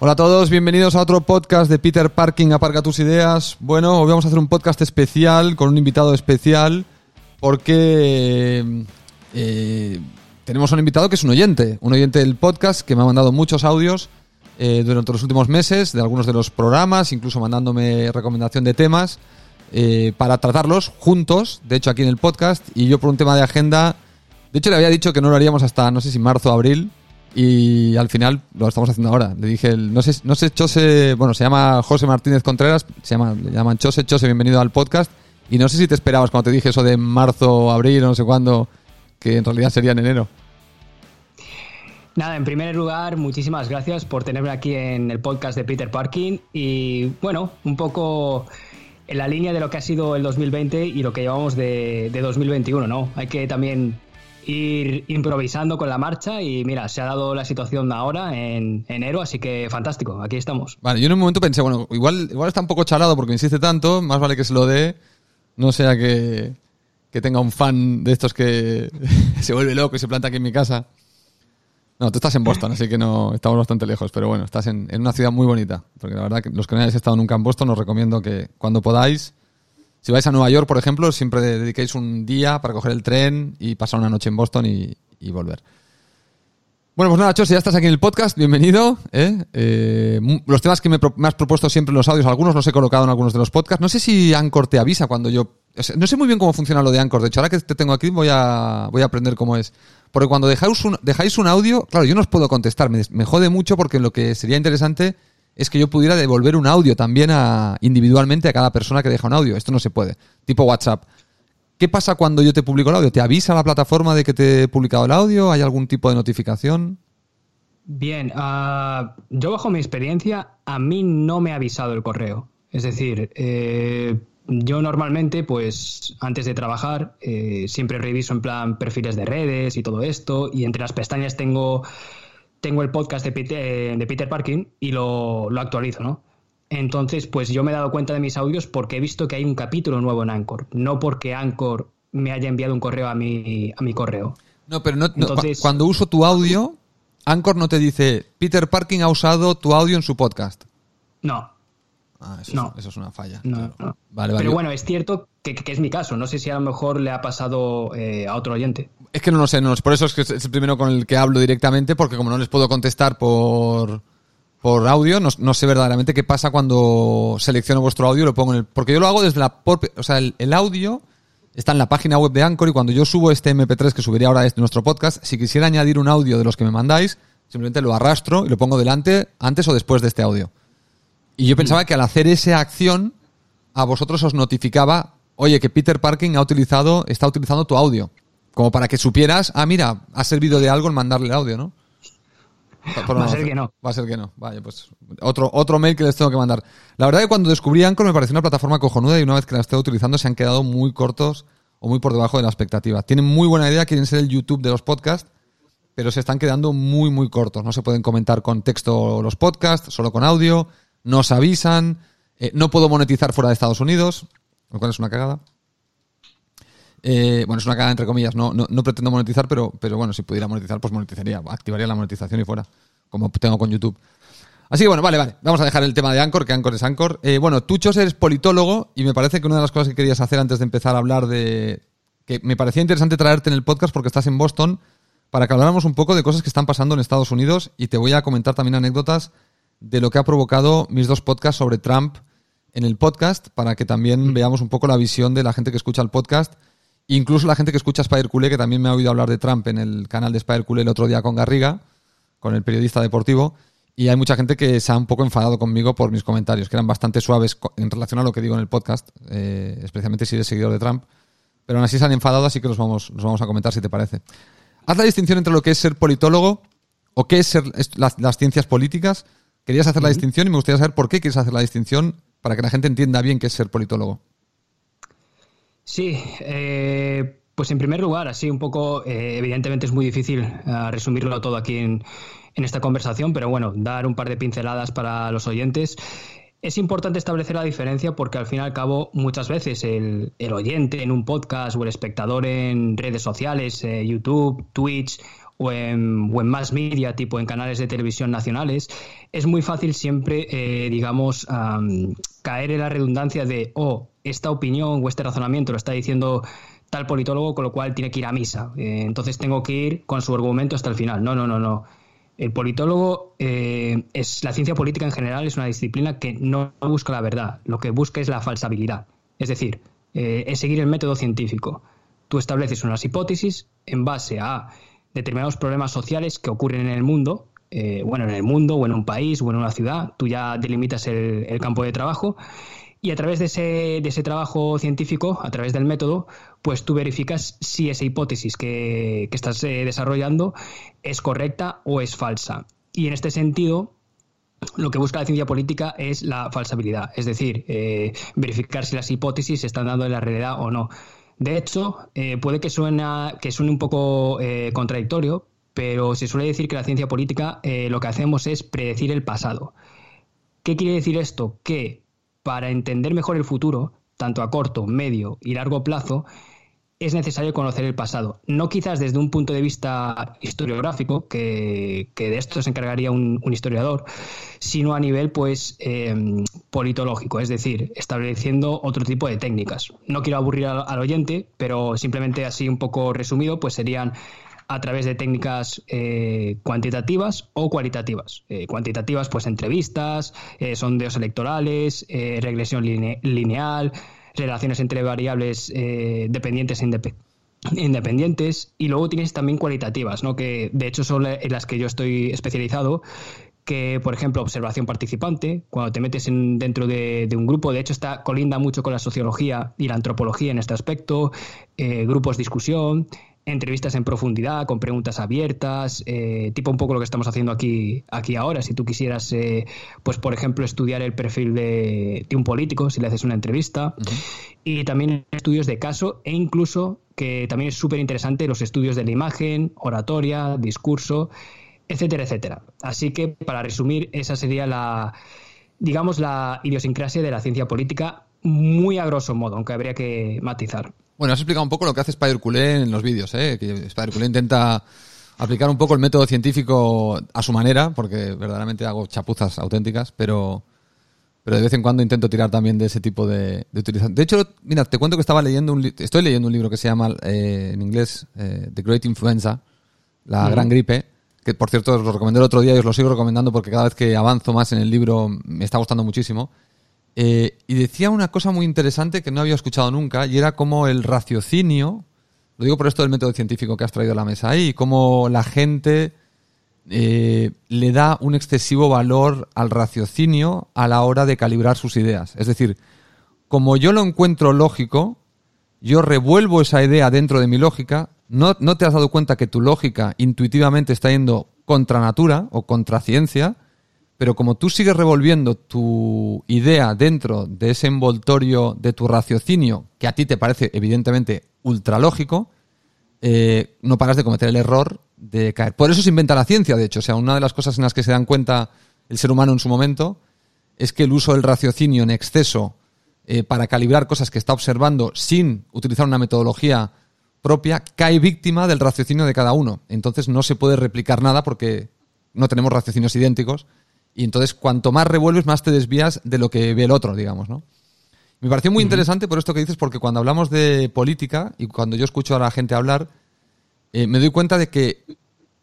Hola a todos, bienvenidos a otro podcast de Peter Parking, Aparca tus ideas. Bueno, hoy vamos a hacer un podcast especial con un invitado especial porque eh, tenemos un invitado que es un oyente, un oyente del podcast que me ha mandado muchos audios eh, durante los últimos meses de algunos de los programas, incluso mandándome recomendación de temas eh, para tratarlos juntos, de hecho aquí en el podcast, y yo por un tema de agenda, de hecho le había dicho que no lo haríamos hasta, no sé si marzo o abril, y al final lo estamos haciendo ahora. Le dije, no sé, no sé, Chose, bueno, se llama José Martínez Contreras, se llama, le llaman Chose, Chose, bienvenido al podcast. Y no sé si te esperabas cuando te dije eso de marzo, abril, no sé cuándo, que en realidad sería en enero. Nada, en primer lugar, muchísimas gracias por tenerme aquí en el podcast de Peter Parking y bueno, un poco en la línea de lo que ha sido el 2020 y lo que llevamos de 2021, ¿no? Hay que también ir improvisando con la marcha y mira, se ha dado la situación ahora en enero, así que fantástico, aquí estamos. Vale, yo en un momento pensé, bueno, igual, igual está un poco chalado porque insiste tanto, más vale que se lo dé, no sea que, que tenga un fan de estos que se vuelve loco y se planta aquí en mi casa. No, tú estás en Boston, así que no estamos bastante lejos, pero bueno, estás en, en una ciudad muy bonita, porque la verdad que los que no hayáis estado nunca en Boston os recomiendo que cuando podáis si vais a Nueva York, por ejemplo, siempre dediquéis un día para coger el tren y pasar una noche en Boston y, volver. Bueno, pues nada, Chos, ya estás aquí en el podcast, bienvenido. ¿eh? Eh, los temas que me, has propuesto siempre en los audios, algunos los he colocado en algunos de los podcasts. No sé si Anchor te avisa cuando yo... no sé muy bien cómo funciona lo de Anchor, de hecho, ahora que te tengo aquí voy a, voy a aprender cómo es. Porque cuando dejáis un, audio, claro, yo no os puedo contestar, me, me jode mucho porque lo que sería interesante es que yo pudiera devolver un audio también individualmente a cada persona que deja un audio. Esto no se puede. Tipo WhatsApp. ¿Qué pasa cuando yo te publico el audio? ¿Te avisa la plataforma de que te he publicado el audio? ¿Hay algún tipo de notificación? Bien, uh, yo bajo mi experiencia, a mí no me ha avisado el correo. Es decir, eh, yo normalmente, pues antes de trabajar, eh, siempre reviso en plan perfiles de redes y todo esto, y entre las pestañas tengo tengo el podcast de Peter, de Peter Parkin y lo, actualizo, ¿no? Entonces, pues yo me he dado cuenta de mis audios porque he visto que hay un capítulo nuevo en Anchor, no porque Anchor me haya enviado un correo a mi, a mi correo. No, pero no, cuando uso tu audio, Anchor no te dice, Peter Parkin ha usado tu audio en su podcast. No. Ah, eso, Es, una falla. Pero bueno, es cierto que, es mi caso. No sé si a lo mejor le ha pasado eh, a otro oyente. Es que no lo sé, no, por eso es que es el primero con el que hablo directamente, porque como no les puedo contestar por, por audio, no, sé verdaderamente qué pasa cuando selecciono vuestro audio y lo pongo en el... Porque yo lo hago desde la... O sea, el, audio está en la página web de Anchor y cuando yo subo este MP3 que subiría ahora este nuestro podcast, si quisiera añadir un audio de los que me mandáis, simplemente lo arrastro y lo pongo delante, antes o después de este audio. Y yo pensaba que al hacer esa acción, a vosotros os notificaba, oye, que Peter Parking ha utilizado, está utilizando tu audio. Como para que supieras, ah, mira, ha servido de algo en mandarle el audio, ¿no? va a ser que no. Va a ser que no. Vaya, pues otro, otro mail que les tengo que mandar. La verdad que cuando descubrí Anchor me pareció una plataforma cojonuda y una vez que la estoy utilizando se han quedado muy cortos o muy por debajo de la expectativa. Tienen muy buena idea, quieren ser el YouTube de los podcasts, pero se están quedando muy, muy cortos. No se pueden comentar con texto los podcasts, solo con audio, nos avisan, eh, no puedo monetizar fuera de Estados Unidos, lo cual es una cagada. Eh, bueno, es una cagada entre comillas, no, no, pretendo monetizar, pero, pero bueno, si pudiera monetizar, pues monetizaría, activaría la monetización y fuera, como tengo con YouTube. Así que bueno, vale, vale, vamos a dejar el tema de Anchor, que Anchor es Anchor. Eh, bueno, tú, Chos, eres politólogo y me parece que una de las cosas que querías hacer antes de empezar a hablar de... que me parecía interesante traerte en el podcast porque estás en Boston para que habláramos un poco de cosas que están pasando en Estados Unidos y te voy a comentar también anécdotas de lo que ha provocado mis dos podcasts sobre Trump en el podcast para que también veamos un poco la visión de la gente que escucha el podcast Incluso la gente que escucha Spider Culé, que también me ha oído hablar de Trump en el canal de Spider Culé el otro día con Garriga, con el periodista deportivo, y hay mucha gente que se ha un poco enfadado conmigo por mis comentarios, que eran bastante suaves en relación a lo que digo en el podcast, eh, especialmente si eres seguidor de Trump. Pero aún así se han enfadado, así que los vamos, los vamos a comentar si te parece. Haz la distinción entre lo que es ser politólogo o qué es ser las, las ciencias políticas. Querías hacer la distinción y me gustaría saber por qué quieres hacer la distinción para que la gente entienda bien qué es ser politólogo. Sí, eh, pues en primer lugar, así un poco, eh, evidentemente es muy difícil eh, resumirlo todo aquí en, esta conversación, pero bueno, dar un par de pinceladas para los oyentes. Es importante establecer la diferencia porque al fin y al cabo muchas veces el, oyente en un podcast o el espectador en redes sociales, YouTube, Twitch o en, más media, tipo en canales de televisión nacionales, es muy fácil siempre, eh, digamos, caer en la redundancia de, oh, esta opinión o este razonamiento lo está diciendo tal politólogo, con lo cual tiene que ir a misa. Eh, entonces tengo que ir con su argumento hasta el final. No, no, no, no. El politólogo eh, es la ciencia política en general es una disciplina que no busca la verdad, lo que busca es la falsabilidad. Es decir, es seguir el método científico. Tú estableces unas hipótesis en base a determinados problemas sociales que ocurren en el mundo, eh, bueno, en el mundo o en un país o en una ciudad, tú ya delimitas el, campo de trabajo y a través de ese, de ese, trabajo científico, a través del método, pues tú verificas si esa hipótesis que, estás eh, desarrollando es correcta o es falsa. Y en este sentido, lo que busca la ciencia política es la falsabilidad, es decir, eh, verificar si las hipótesis se están dando en la realidad o no. De hecho, eh, puede que, suena, que suene un poco eh, contradictorio, pero se suele decir que la ciencia política eh, lo que hacemos es predecir el pasado. ¿Qué quiere decir esto? Que para entender mejor el futuro, tanto a corto, medio y largo plazo, es necesario conocer el pasado. No quizás desde un punto de vista historiográfico, que, de esto se encargaría un, historiador, sino a nivel pues em, politológico, es decir, estableciendo otro tipo de técnicas. No quiero aburrir al, oyente, pero simplemente así un poco resumido, pues serían a través de técnicas eh, cuantitativas o cualitativas. Eh, cuantitativas, pues entrevistas, eh, sondeos electorales, regresión lineal, relaciones entre variables eh, dependientes e independientes y luego tienes también cualitativas, ¿no? que de hecho son en las que yo estoy especializado, que por ejemplo observación participante, cuando te metes en, dentro de, un grupo, de hecho está colinda mucho con la sociología y la antropología en este aspecto, eh, grupos discusión, entrevistas en profundidad, con preguntas abiertas, eh, tipo un poco lo que estamos haciendo aquí, aquí ahora. Si tú quisieras, eh, pues por ejemplo, estudiar el perfil de, un político, si le haces una entrevista, y también estudios de caso e incluso, que también es súper interesante, los estudios de la imagen, oratoria, discurso, etcétera, etcétera. Así que, para resumir, esa sería la, digamos, la idiosincrasia de la ciencia política, muy a grosso modo, aunque habría que matizar. Bueno, has explicado un poco lo que hace Spider Culé en los vídeos, ¿eh? que Spider Culé intenta aplicar un poco el método científico a su manera, porque verdaderamente hago chapuzas auténticas, pero, pero de vez en cuando intento tirar también de ese tipo de, de utilización. De hecho, mira, te cuento que estaba leyendo un estoy leyendo un libro que se llama eh, en inglés eh, The Great Influenza, la gran gripe, que por cierto os lo recomendé el otro día y os lo sigo recomendando porque cada vez que avanzo más en el libro me está gustando muchísimo. Eh, y decía una cosa muy interesante que no había escuchado nunca, y era como el raciocinio, lo digo por esto del método científico que has traído a la mesa ahí, cómo la gente eh, le da un excesivo valor al raciocinio a la hora de calibrar sus ideas. Es decir, como yo lo encuentro lógico, yo revuelvo esa idea dentro de mi lógica, no, no te has dado cuenta que tu lógica intuitivamente está yendo contra natura o contra ciencia, pero como tú sigues revolviendo tu idea dentro de ese envoltorio de tu raciocinio, que a ti te parece evidentemente ultralógico, eh, no paras de cometer el error de caer. Por eso se inventa la ciencia, de hecho. O sea, una de las cosas en las que se dan cuenta el ser humano en su momento es que el uso del raciocinio en exceso eh, para calibrar cosas que está observando sin utilizar una metodología propia cae víctima del raciocinio de cada uno. Entonces no se puede replicar nada porque no tenemos raciocinios idénticos y entonces, cuanto más revuelves, más te desvías de lo que ve el otro, digamos, ¿no? Me pareció muy interesante por esto que dices, porque cuando hablamos de política y cuando yo escucho a la gente hablar, eh, me doy cuenta de que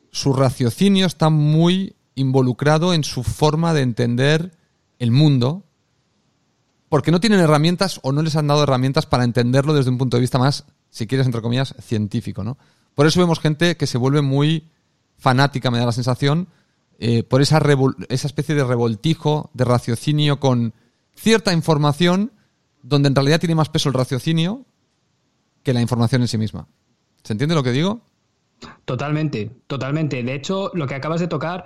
su raciocinio está muy involucrado en su forma de entender el mundo, porque no tienen herramientas o no les han dado herramientas para entenderlo desde un punto de vista más, si quieres, entre comillas, científico, ¿no? Por eso vemos gente que se vuelve muy fanática, me da la sensación, eh, por esa, esa especie de revoltijo, de raciocinio con cierta información, donde en realidad tiene más peso el raciocinio que la información en sí misma. ¿Se entiende lo que digo? Totalmente, totalmente. De hecho, lo que acabas de tocar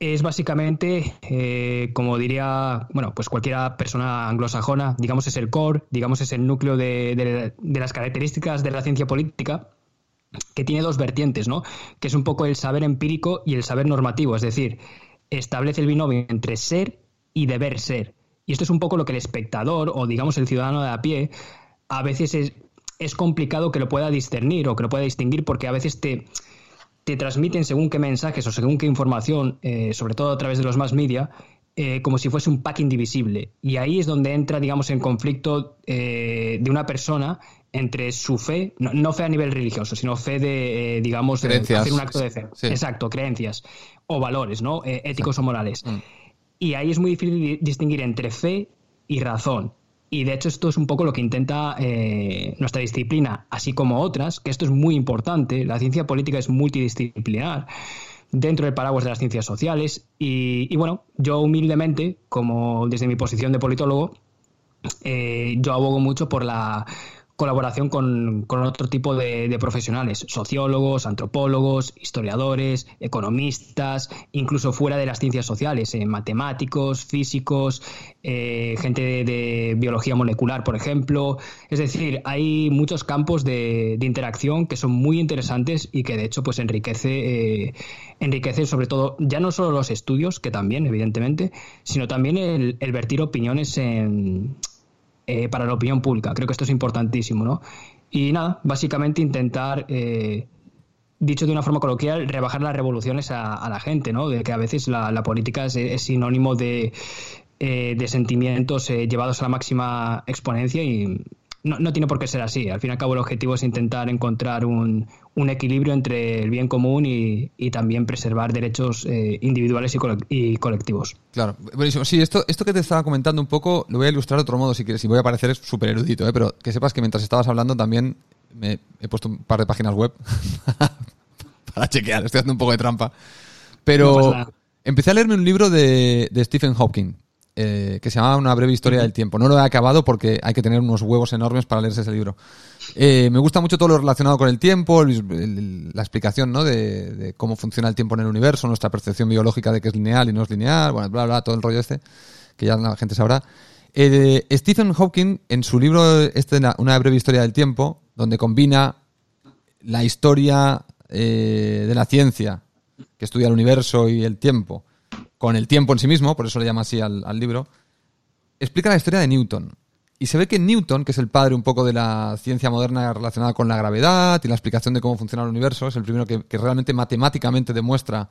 es básicamente, eh, como diría, bueno, pues cualquier persona anglosajona, digamos es el core, digamos es el núcleo de las características de la ciencia política que tiene dos vertientes, ¿no? Que es un poco el saber empírico y el saber normativo, es decir, establece el binomio entre ser y deber ser. Y esto es un poco lo que el espectador o digamos el ciudadano de a pie a veces es, es complicado que lo pueda discernir o que lo pueda distinguir porque a veces te, te transmiten según qué mensajes o según qué información, eh, sobre todo a través de los más media, eh, como si fuese un pack indivisible. Y ahí es donde entra, digamos, en conflicto eh, de una persona entre su fe, no, fe a nivel religioso, sino fe de, digamos, hacer un acto de fe. Exacto, creencias o valores, ¿no? éticos o morales. Mm. Y ahí es muy difícil distinguir entre fe y razón. Y de hecho esto es un poco lo que intenta eh, nuestra disciplina, así como otras, que esto es muy importante. La ciencia política es multidisciplinar dentro del paraguas de las ciencias sociales. Y, bueno, yo humildemente, como desde mi posición de politólogo, eh, yo abogo mucho por la colaboración con, otro tipo de, profesionales, sociólogos, antropólogos, historiadores, economistas, incluso fuera de las ciencias sociales, eh, matemáticos, físicos, eh, gente de, biología molecular, por ejemplo. Es decir, hay muchos campos de, interacción que son muy interesantes y que de hecho pues enriquece, eh, enriquece sobre todo ya no solo los estudios, que también, evidentemente, sino también el, el vertir opiniones en eh, para la opinión pública. Creo que esto es importantísimo, ¿no? Y nada, básicamente intentar, eh, dicho de una forma coloquial, rebajar las revoluciones a, la gente, ¿no? De que a veces la, política es, sinónimo de, eh, de sentimientos llevados a la máxima exponencia y no, no, tiene por qué ser así. Al fin y al cabo, el objetivo es intentar encontrar un, un equilibrio entre el bien común y, y también preservar derechos eh, individuales y, colectivos. Claro, buenísimo. Sí, esto, esto que te estaba comentando un poco lo voy a ilustrar de otro modo si quieres. Y voy a parecer súper erudito, ¿eh? pero que sepas que mientras estabas hablando también me he puesto un par de páginas web para chequear. Estoy haciendo un poco de trampa. Pero empecé a leerme un libro de, de Stephen Hawking eh, que se llama Una breve historia del tiempo. No lo he acabado porque hay que tener unos huevos enormes para leerse ese libro. Eh, me gusta mucho todo lo relacionado con el tiempo, la explicación ¿no? de, cómo funciona el tiempo en el universo, nuestra percepción biológica de que es lineal y no es lineal, bueno, bla, bla, todo el rollo este, que ya la gente sabrá. Eh, Stephen Hawking, en su libro este, Una breve historia del tiempo, donde combina la historia de la ciencia, que estudia el universo y el tiempo, con el tiempo en sí mismo, por eso le llama así al, libro, explica la historia de Newton. Y se ve que Newton, que es el padre un poco de la ciencia moderna relacionada con la gravedad y la explicación de cómo funciona el universo, es el primero que, realmente matemáticamente demuestra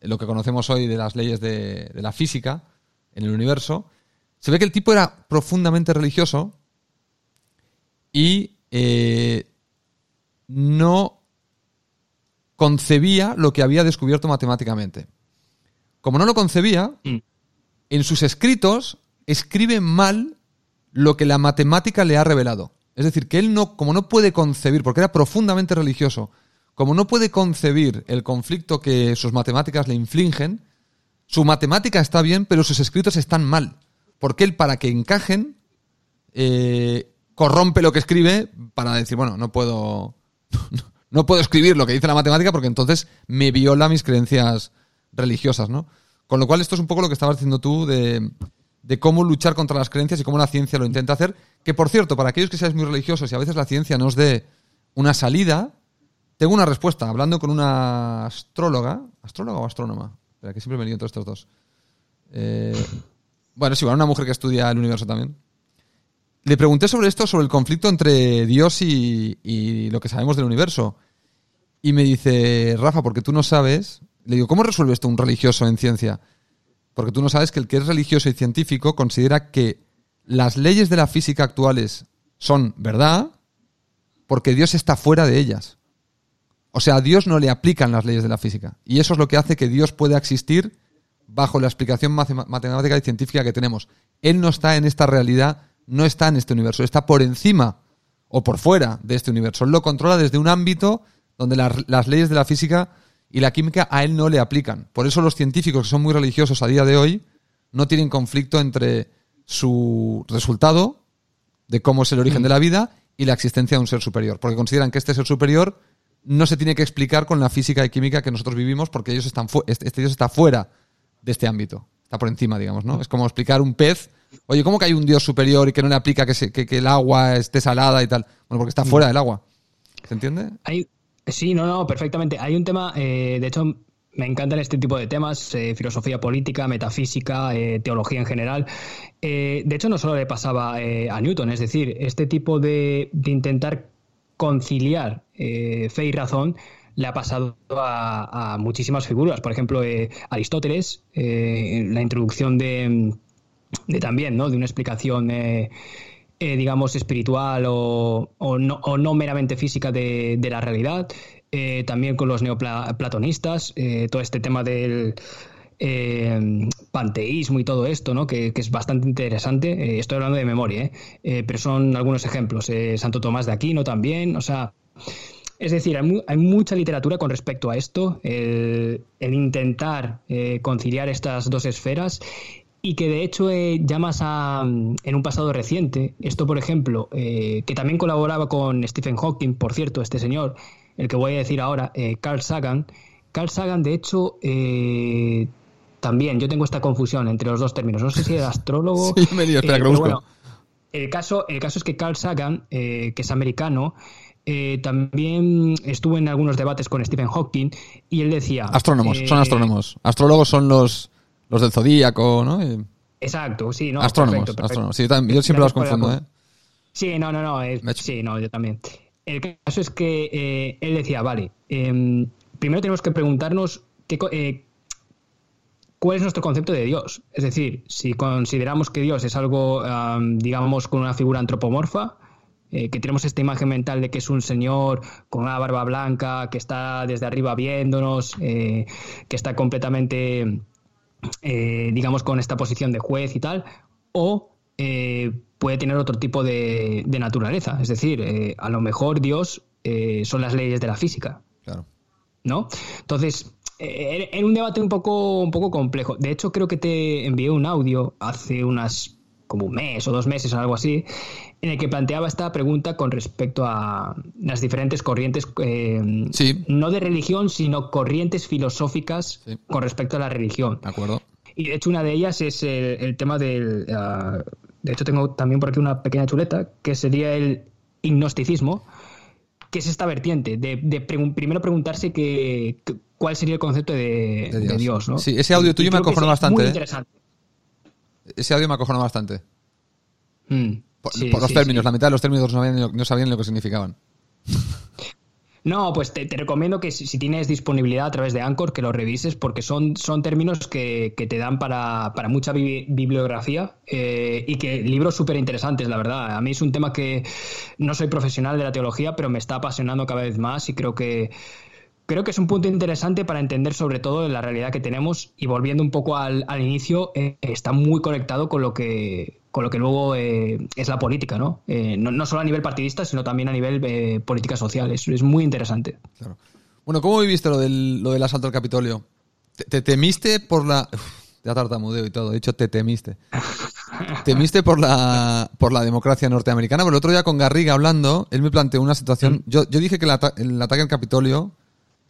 lo que conocemos hoy de las leyes de, la física en el universo. Se ve que el tipo era profundamente religioso y eh, no concebía lo que había descubierto matemáticamente. Como no lo concebía, mm. en sus escritos escribe mal lo que la matemática le ha revelado. Es decir, que él no, como no puede concebir, porque era profundamente religioso, como no puede concebir el conflicto que sus matemáticas le infligen, su matemática está bien, pero sus escritos están mal. Porque él, para que encajen, eh, corrompe lo que escribe para decir, bueno, no puedo, no puedo escribir lo que dice la matemática porque entonces me viola mis creencias religiosas, ¿no? Con lo cual esto es un poco lo que estabas diciendo tú de, cómo luchar contra las creencias y cómo la ciencia lo intenta hacer. Que por cierto, para aquellos que seáis muy religiosos y a veces la ciencia nos dé una salida, tengo una respuesta hablando con una astróloga, astróloga o astrónoma, Espera, que siempre me lío entre estos dos. Eh, bueno, sí, bueno, una mujer que estudia el universo también. Le pregunté sobre esto, sobre el conflicto entre Dios y lo que sabemos del universo. Y me dice, Rafa, porque tú no sabes le digo, ¿cómo resuelve esto un religioso en ciencia? Porque tú no sabes que el que es religioso y científico considera que las leyes de la física actuales son verdad porque Dios está fuera de ellas. O sea, a Dios no le aplican las leyes de la física. Y eso es lo que hace que Dios pueda existir bajo la explicación matemática y científica que tenemos. Él no está en esta realidad, no está en este universo, está por encima o por fuera de este universo. Él lo controla desde un ámbito donde las leyes de la física y la química a él no le aplican. Por eso los científicos que son muy religiosos a día de hoy no tienen conflicto entre su resultado de cómo es el origen de la vida y la existencia de un ser superior, porque consideran que este ser superior no se tiene que explicar con la física y química que nosotros vivimos porque ellos están este, este Dios está fuera de este ámbito, está por encima, digamos, ¿no? Es como explicar un pez, oye, ¿cómo que hay un Dios superior y que no le aplica que, que, el agua esté salada y tal? Bueno, porque está fuera del agua. ¿Se entiende? Sí, no, no, perfectamente. Hay un tema, eh, de hecho, me encantan este tipo de temas, eh, filosofía política, metafísica, eh, teología en general. de hecho, no solo le pasaba a Newton, es decir, este tipo de, intentar conciliar fe y razón le ha pasado a, muchísimas figuras. Por ejemplo, eh, Aristóteles, eh, la introducción de, de, también, ¿no? De una explicación, eh, digamos, espiritual o, o, no, o, no, meramente física de, de la realidad. también con los neoplatonistas, todo este tema del eh, panteísmo y todo esto, ¿no? que, es bastante interesante. Eh, estoy hablando de memoria, ¿eh? pero son algunos ejemplos. Santo Tomás de Aquino también, o sea. Es decir, hay, mucha literatura con respecto a esto, el, intentar conciliar estas dos esferas y que de hecho llamas a, en un pasado reciente, esto por ejemplo, que también colaboraba con Stephen Hawking, por cierto, este señor, el que voy a decir ahora, Carl Sagan. Carl Sagan, de hecho, también yo tengo esta confusión entre los dos términos. No sé si era astrólogo. sí, me dio, espera, eh, el caso, el caso es que Carl Sagan, eh, que es americano, eh, también estuvo en algunos debates con Stephen Hawking y él decía. Astrónomos, son astrónomos. Astrólogos son los, los del zodíaco, ¿no? Exacto, sí, no. Astrónomos, astrónomos. Sí, yo, siempre los confundo, ¿eh? Sí, no, no, no. sí, no, yo también. El caso es que él decía, vale, em, primero tenemos que preguntarnos qué, cuál es nuestro concepto de Dios. Es decir, si consideramos que Dios es algo, digamos, con una figura antropomorfa, eh, que tenemos esta imagen mental de que es un señor con una barba blanca, que está desde arriba viéndonos, eh, que está completamente, eh, digamos, con esta posición de juez y tal, o puede tener otro tipo de, de naturaleza. Es decir, a lo mejor Dios son las leyes de la física. Claro. ¿No? Entonces, en eh, un debate un poco, un poco complejo. De hecho, creo que te envié un audio hace unas como un mes o dos meses o algo así, en el que planteaba esta pregunta con respecto a las diferentes corrientes, eh, no de religión, sino corrientes filosóficas con respecto a la religión. De acuerdo. Y de hecho una de ellas es el, tema del... Ah, de hecho tengo también por aquí una pequeña chuleta, que sería el gnosticismo, que es esta vertiente de, primero preguntarse que, cuál sería el concepto de, Dios. ¿no? Sí, ese audio tuyo me acojonó bastante. Muy ¿eh? interesante. Ese audio me acojonó bastante. Mm, por, los términos, la mitad de los términos no sabían, no sabían lo que significaban. No, pues te, recomiendo que si, tienes disponibilidad a través de Anchor, que lo revises, porque son, son términos que, te dan para, mucha bibliografía eh, y que libros súper interesantes, la verdad. A mí es un tema que no soy profesional de la teología, pero me está apasionando cada vez más y creo que creo que es un punto interesante para entender sobre todo la realidad que tenemos y volviendo un poco al, inicio, eh, está muy conectado con lo que con lo que luego eh, es la política, ¿no? Eh, ¿no? solo a nivel partidista, sino también a nivel política social. Es, es muy interesante. Claro. Bueno, ¿cómo viviste lo del, lo del asalto al Capitolio? ¿Te, temiste por la... Uf, ya tartamudeo y todo, de hecho te temiste. temiste por la, por la democracia norteamericana, pero el otro día con Garriga hablando, él me planteó una situación... Mm. Yo, yo dije que el, el ataque al Capitolio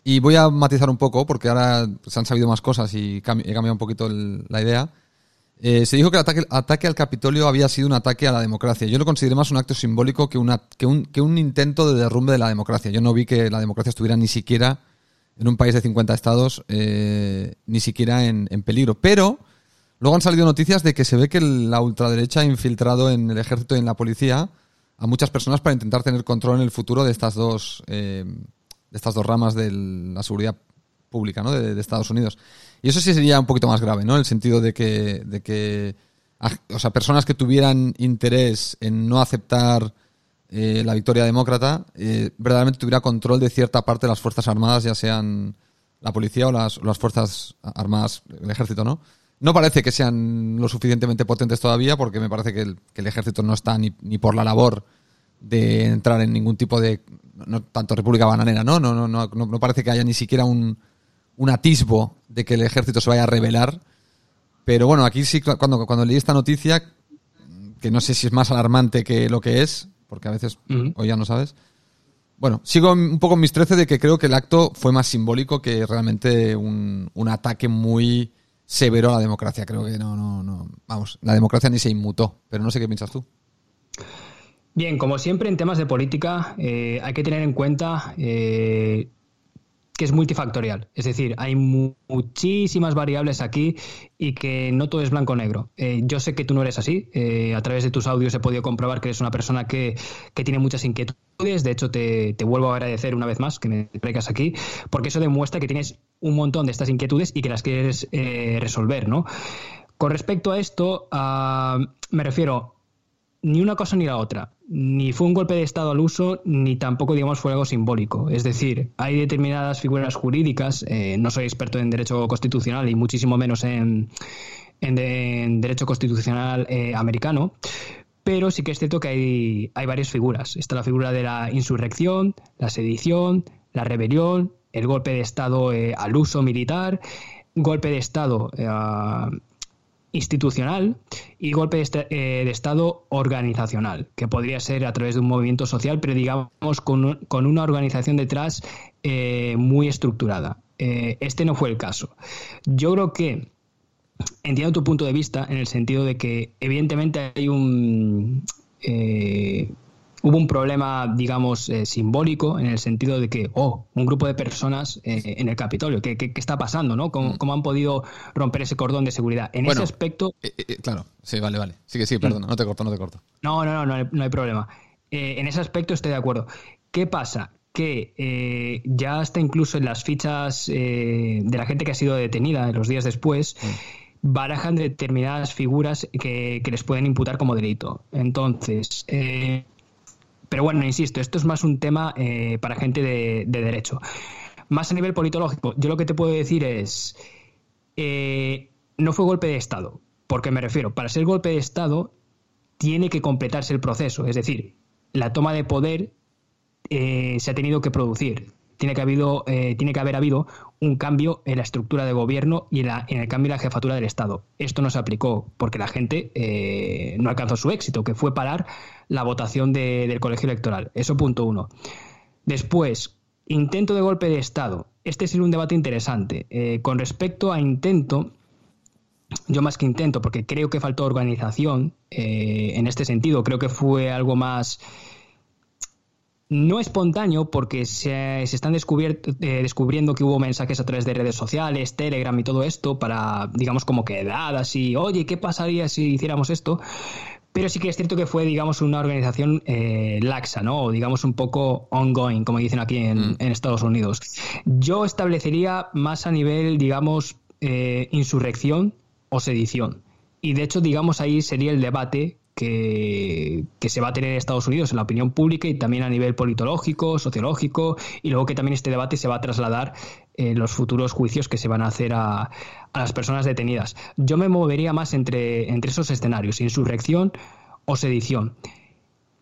y voy a matizar un poco, porque ahora se han sabido más cosas y he cambiado un poquito la idea. Eh, se dijo que el ataque, al Capitolio había sido un ataque a la democracia. Yo lo consideré más un acto simbólico que, una, un, que un intento de derrumbe de la democracia. Yo no vi que la democracia estuviera ni siquiera en un país de 50 estados, eh, ni siquiera en, en, peligro. Pero luego han salido noticias de que se ve que la ultraderecha ha infiltrado en el ejército y en la policía a muchas personas para intentar tener control en el futuro de estas dos eh, de estas dos ramas de la seguridad pública ¿no? de, Estados Unidos. Y eso sí sería un poquito más grave, ¿no? En el sentido de que, de que o sea, personas que tuvieran interés en no aceptar eh, la victoria demócrata, eh, verdaderamente tuviera control de cierta parte de las Fuerzas Armadas, ya sean la policía o las, las Fuerzas Armadas, el ejército, ¿no? No parece que sean lo suficientemente potentes todavía, porque me parece que el, que el ejército no está ni, ni por la labor de entrar en ningún tipo de no tanto República Bananera, ¿no? No, no, no, no parece que haya ni siquiera un, un atisbo de que el ejército se vaya a rebelar. Pero bueno, aquí sí, cuando, cuando leí esta noticia, que no sé si es más alarmante que lo que es, porque a veces hoy ya no sabes. Bueno, sigo un poco en mis trece de que creo que el acto fue más simbólico que realmente un, un ataque muy severo a la democracia. Creo que no, no, no. Vamos, la democracia ni se inmutó, pero no sé qué piensas tú. Bien, como siempre en temas de política eh, hay que tener en cuenta eh, que es multifactorial. Es decir, hay muchísimas variables aquí y que no todo es blanco-negro. Eh, yo sé que tú no eres así. A través de tus audios he podido comprobar que eres una persona que, tiene muchas inquietudes. De hecho, te, vuelvo a agradecer una vez más que me traigas aquí, porque eso demuestra que tienes un montón de estas inquietudes y que las quieres resolver, ¿no? Con respecto a esto, ah, me refiero ni una cosa ni la otra ni fue un golpe de Estado al uso, ni tampoco, digamos, fue algo simbólico. Es decir, hay determinadas figuras jurídicas, eh, no soy experto en derecho constitucional y muchísimo menos en, derecho constitucional eh, americano, pero sí que es cierto que hay, hay varias figuras. Está la figura de la insurrección, la sedición, la rebelión, el golpe de Estado eh, al uso militar, golpe de Estado institucional y golpe eh, de, Estado organizacional, que podría ser a través de un movimiento social, pero digamos con, con una organización detrás eh, muy estructurada. Eh, este no fue el caso. Yo creo que entiendo tu punto de vista en el sentido de que evidentemente hay un hubo un problema, digamos, eh, simbólico en el sentido de que, oh, un grupo de personas eh, en el Capitolio, ¿qué, ¿qué, está pasando? ¿no? ¿Cómo, mm. han podido romper ese cordón de seguridad? En ese aspecto... Eh, claro, sí, vale, vale. Sí que sí, perdona, mm. no te corto, no te corto. No, no, no, no hay, no hay problema. en ese aspecto estoy de acuerdo. ¿Qué pasa? que ya está incluso en las fichas de la gente que ha sido detenida los días después, mm. barajan determinadas figuras que, que, les pueden imputar como delito. Entonces, pero bueno, insisto, esto es más un tema eh, para gente de, derecho. Más a nivel politológico, yo lo que te puedo decir es, eh, no fue golpe de Estado. porque me refiero? Para ser golpe de Estado tiene que completarse el proceso. Es decir, la toma de poder eh, se ha tenido que producir tiene que, eh, tiene que haber habido un cambio en la estructura de gobierno y en, el cambio en la jefatura del Estado. Esto no se aplicó porque la gente eh, no alcanzó su éxito, que fue parar la votación del colegio electoral. Eso punto uno. Después, intento de golpe de Estado. Este es un debate interesante. Eh, con respecto a intento, yo más que intento, porque creo que faltó organización en este sentido, creo que fue algo más no espontáneo porque se, están eh, descubriendo que hubo mensajes a través de redes sociales, Telegram y todo esto para, digamos, como quedadas así, oye, ¿qué pasaría si hiciéramos esto? Pero sí que es cierto que fue, digamos, una organización eh, laxa, ¿no? O digamos un poco ongoing, como dicen aquí en, mm. Estados Unidos. Yo establecería más a nivel, digamos, eh, insurrección o sedición. Y de hecho, digamos, ahí sería el debate que, se va a tener en Estados Unidos en la opinión pública y también a nivel politológico, sociológico, y luego que también este debate se va a trasladar en los futuros juicios que se van a hacer a, las personas detenidas. Yo me movería más entre, entre esos escenarios, insurrección o sedición.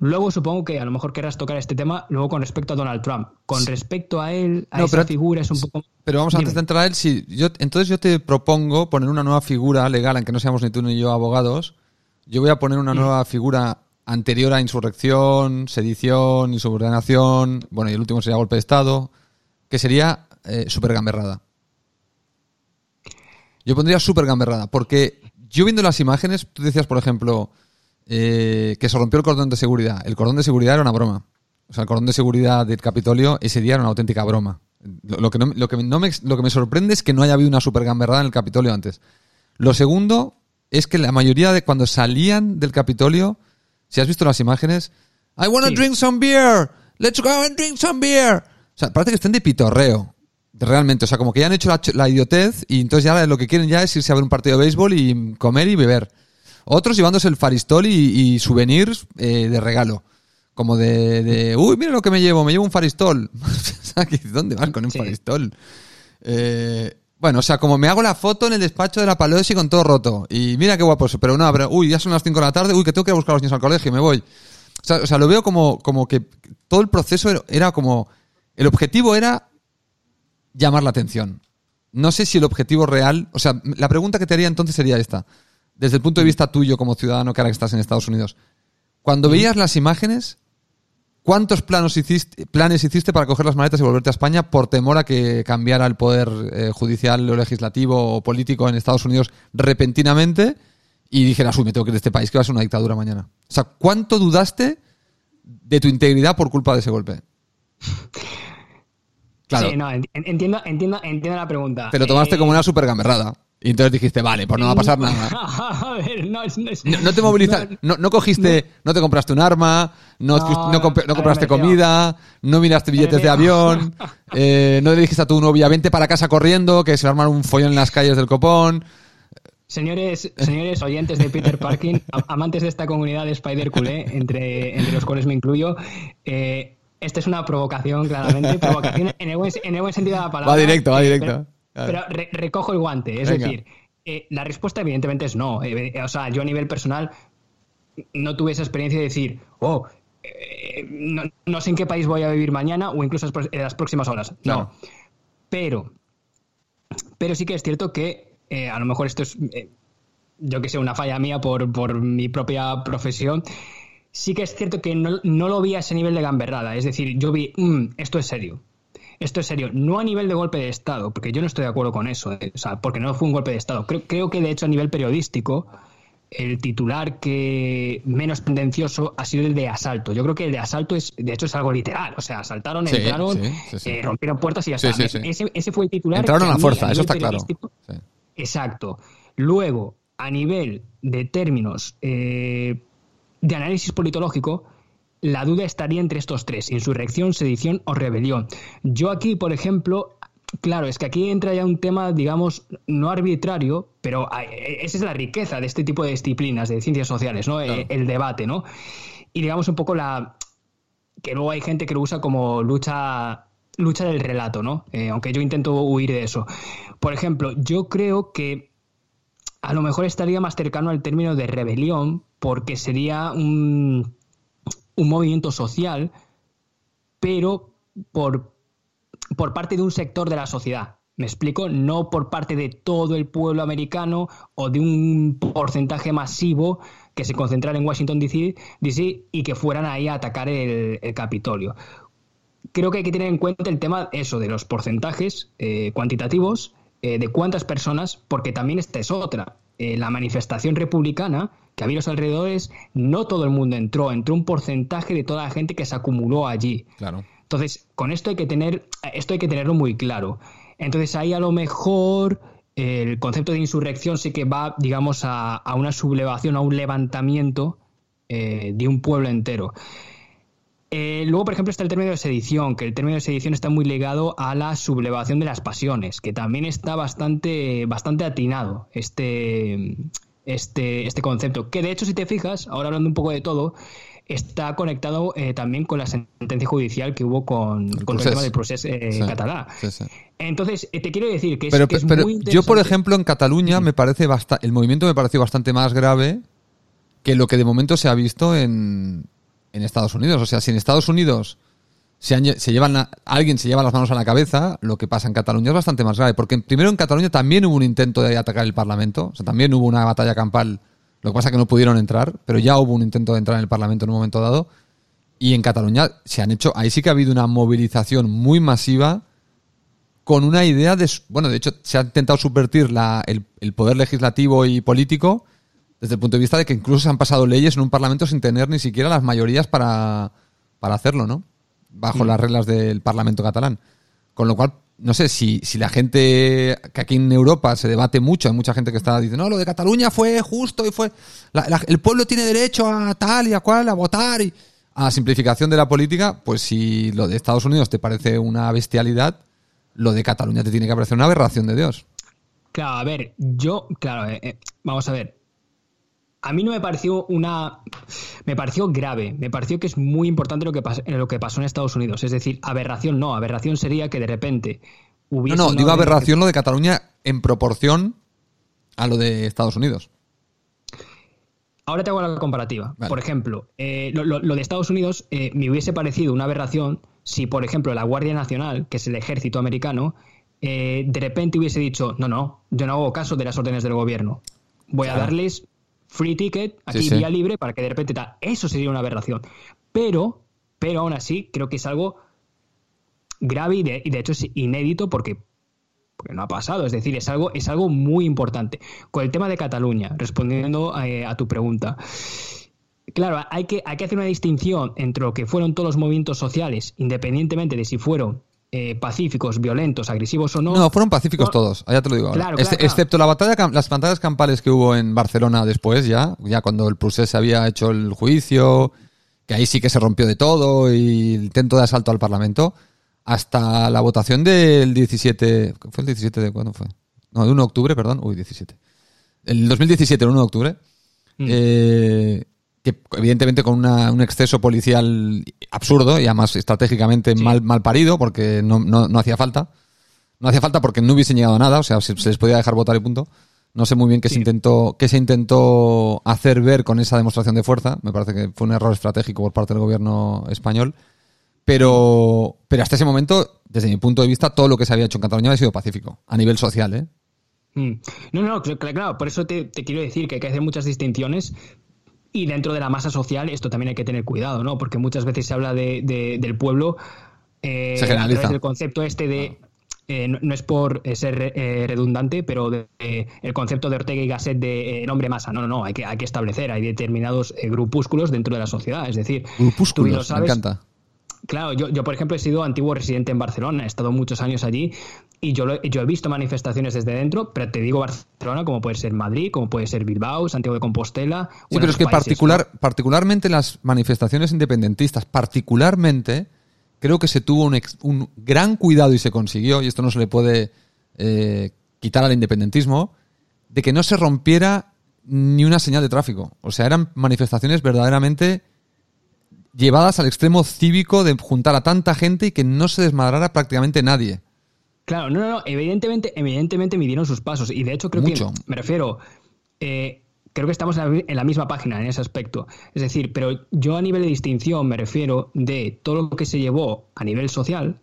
Luego supongo que a lo mejor querrás tocar este tema luego con respecto a Donald Trump. Con respecto a él, a esa figura es un poco... Pero vamos, antes de entrar a él, si yo, entonces yo te propongo poner una nueva figura legal, aunque no seamos ni tú ni yo abogados, yo voy a poner una mm. nueva figura anterior a insurrección, sedición, insubordinación, bueno, y el último sería golpe de Estado, que sería eh, super gamberrada. Yo pondría super gamberrada, porque yo viendo las imágenes, tú decías, por ejemplo, eh, que se rompió el cordón de seguridad. El cordón de seguridad era una broma. O sea, el cordón de seguridad del Capitolio ese día era una auténtica broma. Lo, que, no, lo, que, no me, lo que me sorprende es que no haya habido una super gamberrada en el Capitolio antes. Lo segundo es que la mayoría de cuando salían del Capitolio, si has visto las imágenes, I want to drink some beer, let's go and drink some beer. O sea, parece que estén de pitorreo, realmente. O sea, como que ya han hecho la, idiotez y entonces ya lo que quieren ya es irse a ver un partido de béisbol y comer y beber. Otros llevándose el faristol y, souvenirs eh, de regalo. Como de, de, uy, mira lo que me llevo, me llevo un faristol. ¿Dónde van con un faristol? Eh, bueno, o sea, como me hago la foto en el despacho de la Palosi con todo roto. Y mira qué guapo Pero no, pero, uy, ya son las 5 de la tarde. Uy, que tengo que ir a buscar a los niños al colegio y me voy. O sea, lo veo como, como que todo el proceso era como... El objetivo era llamar la atención. No sé si el objetivo real... O sea, la pregunta que te haría entonces sería esta. Desde el punto de vista tuyo como ciudadano que ahora que estás en Estados Unidos. Cuando veías las imágenes, ¿Cuántos planes hiciste para coger las maletas y volverte a España por temor a que cambiara el poder eh, judicial o legislativo o político en Estados Unidos repentinamente y dijeras, uy, me tengo que ir de este país, que va a ser una dictadura mañana? O sea, ¿cuánto dudaste de tu integridad por culpa de ese golpe? Claro. Sí, no, entiendo, entiendo, entiendo la pregunta. Te lo tomaste Eh, como una super gamberrada. Y entonces dijiste, vale, pues no va a pasar nada. a ver, no, no es- No, no te movilizaste, no, cogiste, no te compraste un arma, no, comp- compraste comida, no miraste billetes de avión, eh, no le dijiste a tu novia, vente para casa corriendo, que se va a armar un follón en las calles del copón. Señores, señores oyentes de Peter Parking, a- amantes de esta comunidad de Spider Culé, entre, entre los cuales me incluyo, eh, esta es una provocación, claramente, provocación en el buen, en el buen sentido de la palabra. Va directo, va eh, directo. Pero, pero re- recojo el guante, es Venga. decir, eh, la respuesta evidentemente es no. Eh, eh, o sea, yo a nivel personal no tuve esa experiencia de decir, oh, no, no sé en qué país voy a vivir mañana o incluso en las próximas horas. No. Pero, pero sí que es cierto que a lo mejor esto es, yo que sé, una falla mía por, por mi propia profesión. Sí que es cierto que no, no lo vi a ese nivel de gamberrada. Es decir, yo vi, "Mm, esto es serio. Esto es serio. No a nivel de golpe de Estado, porque yo no estoy de acuerdo con eso. eh, O sea, porque no fue un golpe de Estado. Creo, creo que, de hecho, a nivel periodístico, el titular que menos tendencioso ha sido el de asalto. Yo creo que el de asalto es, de hecho, es algo literal. O sea, asaltaron, Sí, entraron, sí, sí, sí. eh, rompieron puertas y ya Sí, está. Ese, ese fue el titular. Entraron a la fuerza, eso está claro. Exacto. Luego, a nivel de términos eh, de análisis politológico, la duda estaría entre estos tres, insurrección, sedición o rebelión. Yo aquí, por ejemplo, claro, es que aquí entra ya un tema, digamos, no arbitrario, pero esa es la riqueza de este tipo de disciplinas, de ciencias sociales, ¿no? El debate, ¿no? Y digamos un poco la... que luego hay gente que lo usa como lucha lucha del relato, ¿no? Eh, aunque yo intento huir de eso. Por ejemplo, yo creo que a lo mejor estaría más cercano al término de rebelión porque sería un, movimiento social, pero por, parte de un sector de la sociedad. ¿Me explico? No por parte de todo el pueblo americano o de un porcentaje masivo que se concentrara en Washington DC, y que fueran ahí a atacar el, el Capitolio. Creo que hay que tener en cuenta el tema eso de los porcentajes eh, cuantitativos eh, de cuántas personas, porque también esta es otra. Eh, la manifestación republicana que había los alrededores, no todo el mundo entró, entró un porcentaje de toda la gente que se acumuló allí. Claro. Entonces, con esto hay que tener, esto hay que tenerlo muy claro. Entonces, ahí a lo mejor el concepto de insurrección sí que va, digamos, a, a una sublevación, a un levantamiento eh, de un pueblo entero. Eh, luego, por ejemplo, está el término de sedición, que el término de sedición está muy ligado a la sublevación de las pasiones, que también está bastante, bastante atinado este, este, este concepto. Que de hecho, si te fijas, ahora hablando un poco de todo, está conectado eh, también con la sentencia judicial que hubo con, con el procés. tema del proceso eh, Sí, catalán. sí, sí. Entonces, eh, te quiero decir que es, Pero, que es pero muy yo, por ejemplo, en Cataluña me parece el movimiento me pareció bastante más grave que lo que de momento se ha visto en, en Estados Unidos. O sea, si en Estados Unidos se, han se llevan alguien se lleva las manos a la cabeza, lo que pasa en Cataluña es bastante más grave. Porque primero en Cataluña también hubo un intento de atacar el Parlamento. O sea, también hubo una batalla campal. Lo que pasa es que no pudieron entrar, pero ya hubo un intento de entrar en el Parlamento en un momento dado. Y en Cataluña se han hecho, ahí sí que ha habido una movilización muy masiva con una idea de, bueno, de hecho se ha intentado subvertir la, el poder legislativo y político desde el punto de vista de que incluso se han pasado leyes en un parlamento sin tener ni siquiera las mayorías para, para hacerlo, ¿no? Bajo las reglas del parlamento catalán. Con lo cual, no sé, si, si la gente, que aquí en Europa se debate mucho, hay mucha gente que está diciendo, no, lo de Cataluña fue justo y fue, la- la- el pueblo tiene derecho a tal y a cual, a votar y a simplificación de la política, pues si lo de Estados Unidos te parece una bestialidad, lo de Cataluña te tiene que parecer una aberración de Dios. Claro, a ver, yo, claro, eh, eh, vamos a ver. A mí no me pareció una. Me pareció grave. Me pareció que es muy importante lo que, pas- lo que pasó en Estados Unidos. Es decir, aberración no. Aberración sería que de repente No, hubiese. no, una digo aberración lo de Cataluña en proporción a lo de Estados Unidos. Ahora te hago la comparativa. Vale. Por ejemplo, eh, lo, lo- lo de Estados Unidos eh, me hubiese parecido una aberración si, por ejemplo, la Guardia Nacional, que es el ejército americano, eh, de repente hubiese dicho, no, no, yo no hago caso de las órdenes del gobierno. Voy a darles free ticket, aquí Sí, sí. vía libre, para que de repente. Eso sería una aberración. Pero, pero aún así, creo que es algo grave y de, y de hecho es inédito porque porque no ha pasado. Es decir, es algo, es algo muy importante. Con el tema de Cataluña, respondiendo eh, a tu pregunta. Claro, hay que, hay que hacer una distinción entre lo que fueron todos los movimientos sociales, independientemente de si fueron eh, pacíficos, violentos, agresivos o no. No, fueron pacíficos todos, allá te lo digo. Claro, claro. Excepto la batalla, las batallas campales que hubo en Barcelona después, ya, ya cuando el procés había hecho el juicio, que ahí sí que se rompió de todo y el intento de asalto al Parlamento, hasta la votación del 17, ¿fue el 17 de cuándo fue? No, de 1 de octubre, perdón, uy, 17. El 2017, el 1 de octubre, Mm. eh, que evidentemente con una- un exceso policial absurdo y además estratégicamente Sí. mal, mal parido porque no, no, no hacía falta. No hacía falta porque no hubiesen llegado a nada, o sea, se, se les podía dejar votar y punto. No sé muy bien qué se intentó, qué se intentó hacer ver con esa demostración de fuerza. Me parece que fue un error estratégico por parte del gobierno español. Pero, pero hasta ese momento, desde mi punto de vista, todo lo que se había hecho en Cataluña había sido pacífico, a nivel social, ¿eh? Mm. No, no, cl- cl- claro, por eso te, te quiero decir que hay que hacer muchas distinciones y dentro de la masa social esto también hay que tener cuidado, ¿no? Porque muchas veces se habla de, de- del pueblo eh, Se generaliza. del concepto este de... eh, no, no es por eh, ser eh, redundante, pero de- eh, el concepto de Ortega y Gasset de eh, el hombre masa. No, no, no, hay que, hay que establecer, hay determinados eh, grupúsculos dentro de la sociedad. Es decir, tú bien lo Grupúsculos, me encanta. Claro, yo, yo por ejemplo he sido antiguo residente en Barcelona, he estado muchos años allí y yo, lo- yo he visto manifestaciones desde dentro, pero te digo Barcelona como puede ser Madrid, como puede ser Bilbao, Santiago de Compostela. Sí, pero es que países, particular, particularmente las manifestaciones independentistas, particularmente, creo que se tuvo un, ex- un gran cuidado y se consiguió, y esto no se le puede eh, quitar al independentismo, de que no se rompiera ni una señal de tráfico. O sea, eran manifestaciones verdaderamente llevadas al extremo cívico de juntar a tanta gente y que no se desmadrara prácticamente nadie. Claro, no, no, no, evidentemente, evidentemente midieron sus pasos y de hecho creo Mucho. que, me refiero, eh, creo que estamos en la misma página en ese aspecto. Es decir, pero yo a nivel de distinción me refiero de todo lo que se llevó a nivel social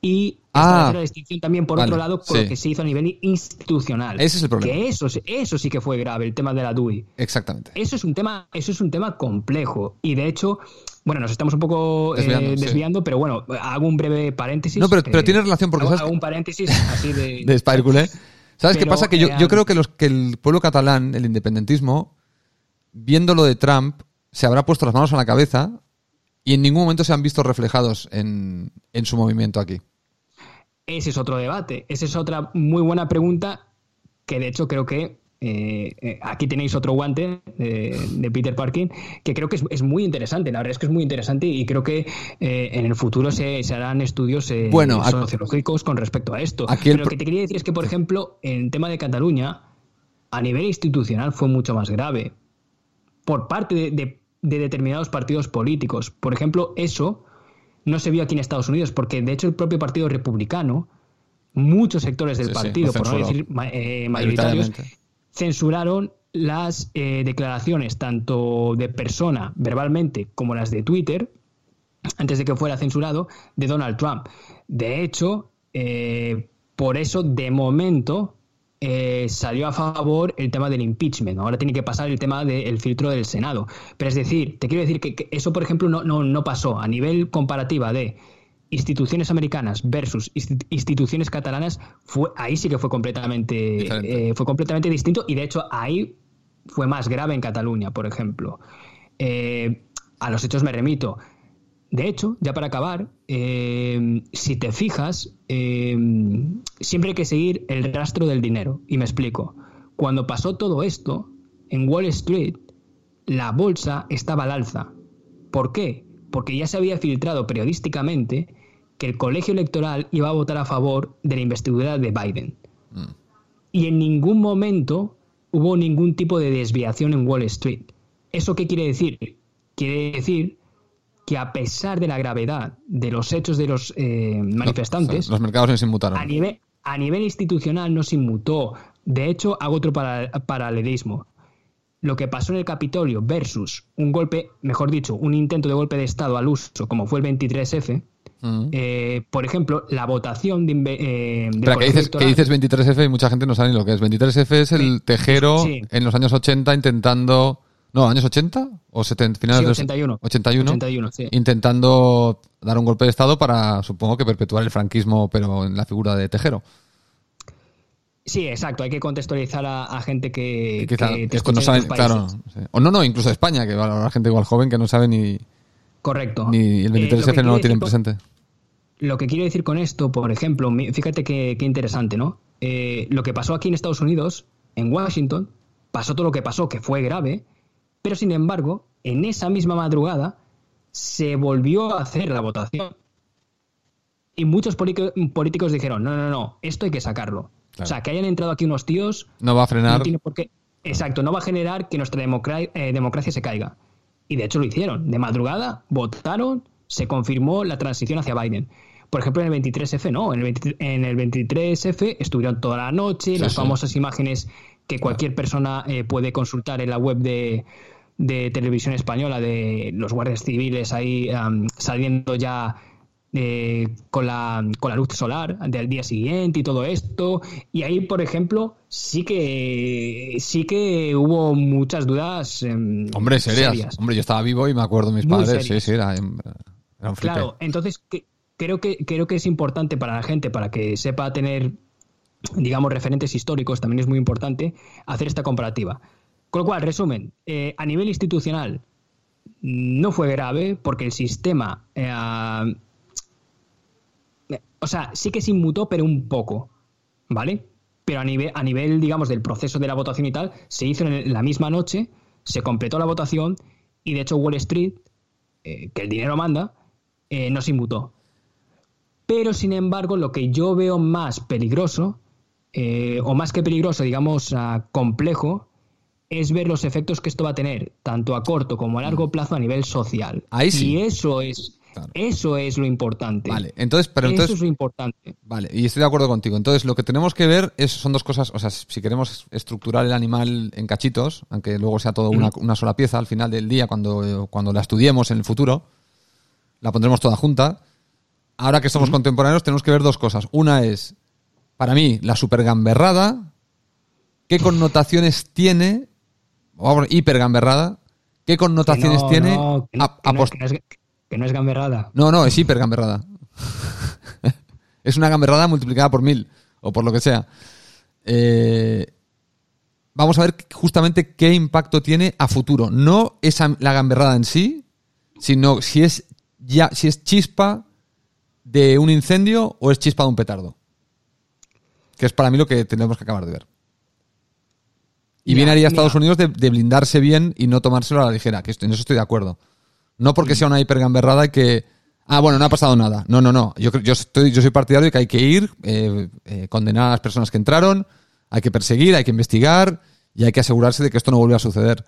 y Ah, establecer la distinción también por vale, otro lado sí. lo que se hizo a nivel institucional. Ese es el problema. Que eso, sí- eso sí que fue grave, el tema de la DUI. Exactamente. Eso es un tema, eso es un tema complejo. Y de hecho, bueno, nos estamos un poco eh, Desviando, sí. pero bueno, hago un breve paréntesis. No, pero- pero tiene relación porque hago, sabes hago un paréntesis así de. de. ¿Sabes qué pasa? Que yo, eh, yo creo que, los, que el pueblo catalán, el independentismo, viendo lo de Trump, se habrá puesto las manos a la cabeza y en ningún momento se han visto reflejados en, en su movimiento aquí. Ese es otro debate. Esa es otra muy buena pregunta que de hecho creo que eh, eh, aquí tenéis otro guante de, de Peter Parkin que creo que es, es muy interesante. La verdad es que es muy interesante y creo que eh, en el futuro se, se harán estudios Bueno, sociológicos con respecto a esto. Pero lo que te quería decir es que, por ejemplo, en el tema de Cataluña, a nivel institucional fue mucho más grave por parte de, de- de determinados partidos políticos. Por ejemplo, eso no se vio aquí en Estados Unidos, porque de hecho el propio Partido Republicano, muchos sectores del Sí, partido, por no decir eh, mayoritarios, censuraron las eh, declaraciones tanto de persona verbalmente como las de Twitter antes de que fuera censurado de Donald Trump. De hecho, eh, por eso de momento eh, salió a favor el tema del impeachment. Ahora tiene que pasar el tema del filtro del Senado. Pero es decir, te quiero decir que, que eso, por ejemplo, no, no, no pasó. A nivel comparativa de instituciones americanas versus insti- instituciones catalanas, fue, ahí sí que fue completamente, eh, fue completamente distinto y de hecho ahí fue más grave en Cataluña, por ejemplo. Eh, a los hechos me remito. De hecho, ya para acabar, eh, si te fijas, eh, siempre hay que seguir el rastro del dinero. Y me explico. Cuando pasó todo esto, en Wall Street, la bolsa estaba al alza. ¿Por qué? Porque ya se había filtrado periodísticamente que el colegio electoral iba a votar a favor de la investidura de Biden. Y en ningún momento hubo ningún tipo de desviación en Wall Street. ¿Eso qué quiere decir? Quiere decir que a pesar de la gravedad de los hechos de los eh, manifestantes, Los mercados no se inmutaron. a nivel, a nivel institucional no se inmutó. De hecho, hago otro para- paralelismo. Lo que pasó en el Capitolio versus un golpe, mejor dicho, un intento de golpe de Estado al uso, como fue el 23F, Mm. eh, por ejemplo, la votación de, eh, Espera, que dices, que electoral- dices 23F y mucha gente no sabe ni lo que es. 23F es el tejero Sí. en los años 80 intentando... No, años 80 o 70, finales Sí, de los- 81. 81. 81, sí. Intentando dar un golpe de Estado para, supongo que perpetuar el franquismo, pero en la figura de Tejero. Sí, exacto. Hay que contextualizar a, a gente que, te no otros claro. sí. O no, no, incluso España, que va a gente igual joven que no sabe ni, Correcto. ni el Eh, lo que 23F no quiere lo tienen decir presente. lo que quiero decir con esto, por ejemplo, fíjate qué, interesante, ¿no? Eh, lo que pasó aquí en Estados Unidos, en Washington, pasó todo lo que pasó, que fue grave, pero sin embargo, en esa misma madrugada se volvió a hacer la votación. Y muchos políticos dijeron, no, no, no, esto hay que sacarlo. O sea, que hayan entrado aquí unos tíos... No va a frenar. Exacto, no va a generar que nuestra eh, democracia se caiga. Y de hecho lo hicieron. De madrugada votaron, se confirmó la transición hacia Biden. Por ejemplo, en el 23F no, en el, 23F estuvieron toda la noche, las famosas imágenes que cualquier persona eh, puede consultar en la web de, televisión española de los guardias civiles ahí saliendo ya eh, con, la, con la luz solar del día siguiente y todo esto. Y ahí, por ejemplo, sí que sí que hubo muchas dudas. Em, Hombre, serias. Hombre, yo estaba vivo y me acuerdo mis padres. Sí, sí, era, un Claro, entonces creo que creo que es importante para la gente, para que sepa tener, digamos, referentes históricos, también es muy importante hacer esta comparativa. Con lo cual, resumen, eh, a nivel institucional no fue grave porque el sistema eh, o sea, sí que se inmutó, pero un poco, ¿vale? Pero a nivel, a nivel, digamos, del proceso de la votación y tal, se hizo en la misma noche, se completó la votación y de hecho Wall Street, eh, que el dinero manda, no se inmutó. Pero, sin embargo, lo que yo veo más peligroso, eh, o más que peligroso, digamos, complejo, es ver los efectos que esto va a tener, tanto a corto como a largo mm. plazo a nivel social. Ahí sí. Y eso es eso es lo importante. Vale, entonces, pero entonces. Eso es lo importante. Vale, y estoy de acuerdo contigo. Entonces, lo que tenemos que ver es, son dos cosas. O sea, si queremos estructurar el animal en cachitos, aunque luego sea todo una, sola pieza al final del día, cuando, cuando la estudiemos en el futuro, la pondremos toda junta. Ahora que somos contemporáneos, tenemos que ver dos cosas. Una es, para mí, la supergamberrada. ¿Qué connotaciones tiene? O hipergamberrada. ¿Qué connotaciones tiene? Que no es gamberrada. No, no, es hiper gamberrada. es una gamberrada multiplicada por mil, o por lo que sea. Eh, vamos a ver justamente qué impacto tiene a futuro. No es la gamberrada en sí, sino si es, ya, si es chispa de un incendio o es chispa de un petardo. Que es para mí lo que tenemos que acabar de ver. Y bien haría Estados Unidos de, blindarse bien y no tomárselo a la ligera, que en eso estoy de acuerdo. No porque sea una hipergamberrada y que. Ah, bueno, no ha pasado nada. No, no, no. Yo, yo, estoy, yo soy partidario de que hay que ir, eh, eh, condenar a las personas que entraron, hay que perseguir, hay que investigar y hay que asegurarse de que esto no vuelva a suceder.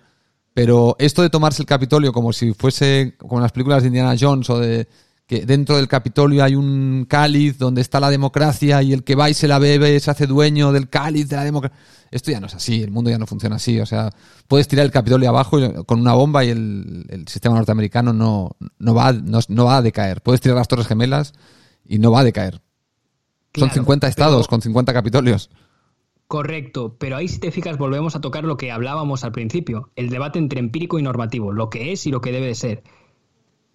Pero esto de tomarse el Capitolio como si fuese como en las películas de Indiana Jones o de que dentro del Capitolio hay un cáliz donde está la democracia y el que va y se la bebe se hace dueño del cáliz de la democracia. Esto ya no es así, el mundo ya no funciona así. O sea, puedes tirar el Capitolio abajo con una bomba y el, sistema norteamericano no, no, va, no, va a decaer. Puedes tirar las Torres Gemelas y no va a decaer. Son 50 estados con 50 Capitolios. Correcto, pero ahí si te fijas volvemos a tocar lo que hablábamos al principio, el debate entre empírico y normativo, lo que es y lo que debe de ser.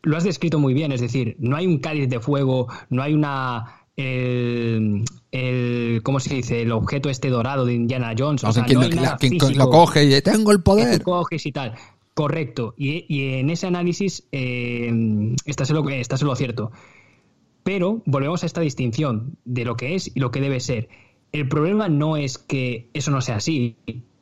Lo has descrito muy bien, es decir, no hay un cáliz de fuego, no hay una el, ¿cómo se dice? El objeto este dorado de Indiana Jones. O, sea, lo, coge y tengo el poder. coges y tal. Correcto. Y, en ese análisis eh, está lo, está lo cierto. Pero volvemos a esta distinción de lo que es y lo que debe ser. El problema no es que eso no sea así,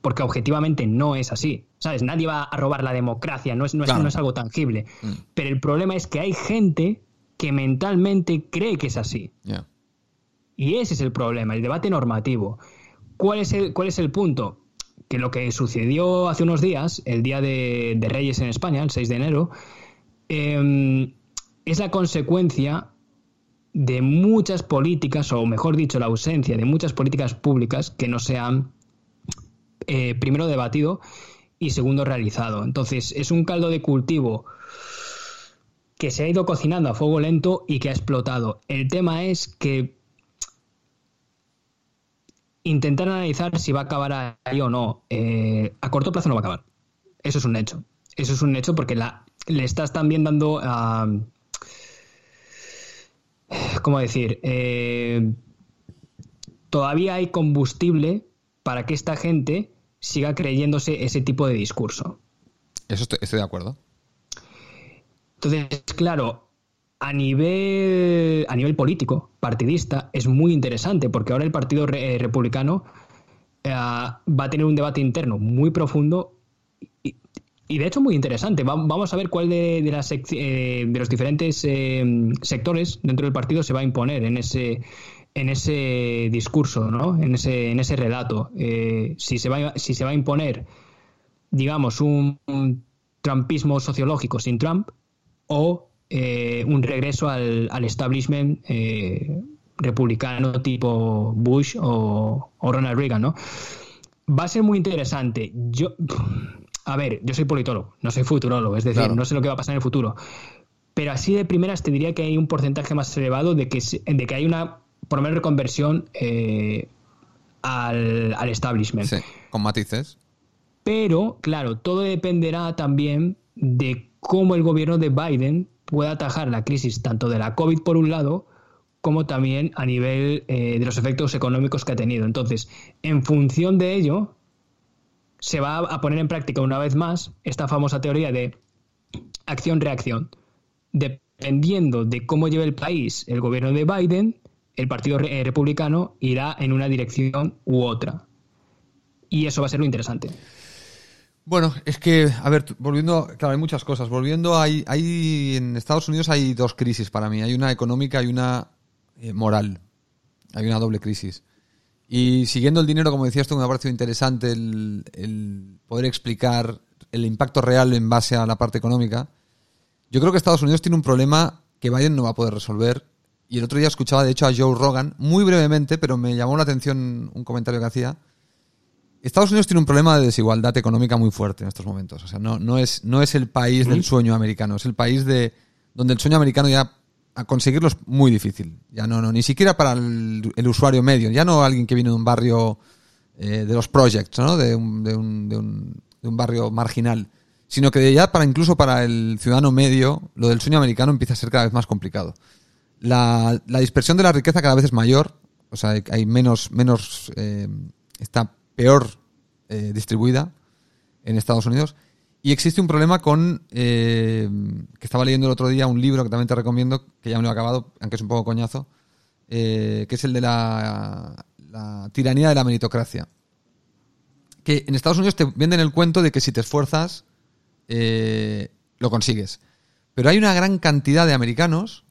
porque objetivamente no es así. ¿Sabes? Nadie va a robar la democracia, no es, no es, algo tangible. Mm. Pero el problema es que hay gente que mentalmente cree que es así. Y ese es el problema, el debate normativo. ¿Cuál es el, cuál es el punto? Que lo que sucedió hace unos días, el Día de, Reyes en España, el 6 de enero, em, es la consecuencia de muchas políticas, o mejor dicho, la ausencia de muchas políticas públicas que no se han, eh, primero, debatido y segundo, realizado. Entonces, es un caldo de cultivo que se ha ido cocinando a fuego lento y que ha explotado. El tema es que intentar analizar si va a acabar ahí o no, eh, a corto plazo no va a acabar. Eso es un hecho. Eso es un hecho porque le estás también dando a... ¿Cómo decir? Eh, todavía hay combustible para que esta gente siga creyéndose ese tipo de discurso. Eso estoy de acuerdo. Entonces, claro, a nivel, a nivel político, partidista, es muy interesante porque ahora el Partido Republicano va a tener un debate interno muy profundo y, de hecho muy interesante. vamos a ver cuál de, las, de los diferentes sectores dentro del partido se va a imponer en ese en ese discurso, ¿no? En ese, en ese relato. Eh, si, se va, si se va a imponer, digamos, un, trumpismo sociológico sin Trump o eh, un regreso al, establishment eh, republicano tipo Bush o, Ronald Reagan, ¿no? Va a ser muy interesante. Yo, a ver, yo soy politólogo, no soy futurólogo, es decir, no sé lo que va a pasar en el futuro. Pero así de primeras te diría que hay un porcentaje más elevado de que, de que hay una por lo menos reconversión eh, al, al, establishment. Sí, con matices. Pero, claro, todo dependerá también de cómo el gobierno de Biden pueda atajar la crisis tanto de la COVID por un lado, como también a nivel eh, de los efectos económicos que ha tenido. Entonces, en función de ello, se va a poner en práctica una vez más esta famosa teoría de acción-reacción. Dependiendo de cómo lleve el país el gobierno de Biden, el Partido eh, Republicano irá en una dirección u otra. Y eso va a ser lo interesante. Bueno, es que, a ver, volviendo, claro, hay muchas cosas. Volviendo, hay, en Estados Unidos hay dos crisis para mí. Hay una económica y una eh, moral. Hay una doble crisis. Y siguiendo el dinero, como decías tú, me ha parecido interesante el poder explicar el impacto real en base a la parte económica. Yo creo que Estados Unidos tiene un problema que Biden no va a poder resolver y el otro día escuchaba, de hecho, a Joe Rogan, muy brevemente, pero me llamó la atención un comentario que hacía. Estados Unidos tiene un problema de desigualdad económica muy fuerte en estos momentos. O sea, no, no, es, no es el país del sueño americano, es el país de donde el sueño americano ya a conseguirlo es muy difícil. Ya no, no ni siquiera para el, usuario medio, ya no alguien que viene de un barrio eh, de los projects, ¿no? De un, de, un, de, un, de un barrio marginal, sino que ya para incluso para el ciudadano medio, lo del sueño americano empieza a ser cada vez más complicado. La, dispersión de la riqueza cada vez es mayor, o sea, hay menos, menos eh, está peor eh, distribuida en Estados Unidos. Y existe un problema con, eh, que estaba leyendo el otro día, un libro que también te recomiendo, que ya me lo he acabado, aunque es un poco coñazo, que es el de la, la tiranía de la meritocracia. Que en Estados Unidos te venden el cuento de que si te esfuerzas, lo consigues. Pero hay una gran cantidad de americanos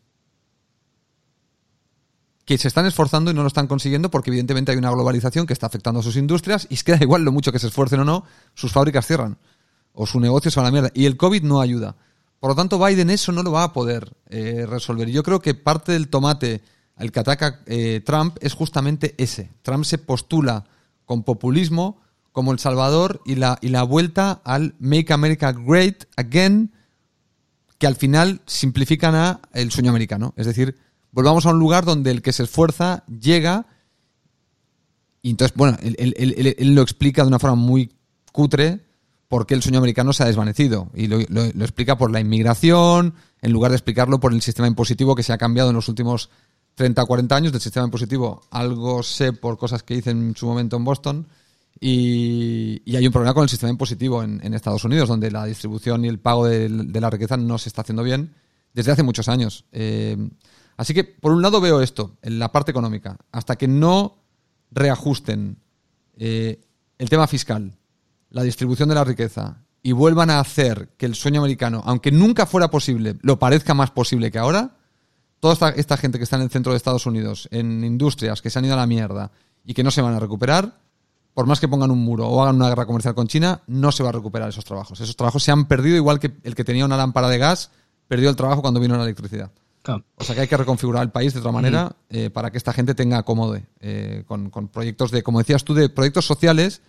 que se están esforzando y no lo están consiguiendo porque evidentemente hay una globalización que está afectando a sus industrias y es que da igual lo mucho que se esfuercen o no, sus fábricas cierran o su negocio se va a la mierda y el COVID no ayuda. Por lo tanto, Biden eso no lo va a poder eh, resolver. Yo creo que parte del tomate al que ataca eh, Trump es justamente ese. Trump se postula con populismo como El Salvador y la, y la vuelta al Make America Great Again, que al final simplifican a el sueño americano. Es decir, volvamos a un lugar donde el que se esfuerza llega. Y entonces, bueno, él, lo explica de una forma muy cutre por qué el sueño americano se ha desvanecido. Y lo, explica por la inmigración, en lugar de explicarlo por el sistema impositivo que se ha cambiado en los últimos 30 o 40 años del sistema impositivo. Algo sé por cosas que hice en su momento en Boston. Y, hay un problema con el sistema impositivo en, Estados Unidos, donde la distribución y el pago de, la riqueza no se está haciendo bien desde hace muchos años. Eh, Así que, por un lado, veo esto, en la parte económica. Hasta que no reajusten eh, el tema fiscal, la distribución de la riqueza, y vuelvan a hacer que el sueño americano, aunque nunca fuera posible, lo parezca más posible que ahora, toda esta, gente que está en el centro de Estados Unidos, en industrias que se han ido a la mierda y que no se van a recuperar, por más que pongan un muro o hagan una guerra comercial con China, no se va a recuperar esos trabajos. Esos trabajos se han perdido igual que el que tenía una lámpara de gas perdió el trabajo cuando vino la electricidad. O sea que hay que reconfigurar el país de otra manera eh, para que esta gente tenga acomode eh, con, proyectos de, como decías tú, de proyectos sociales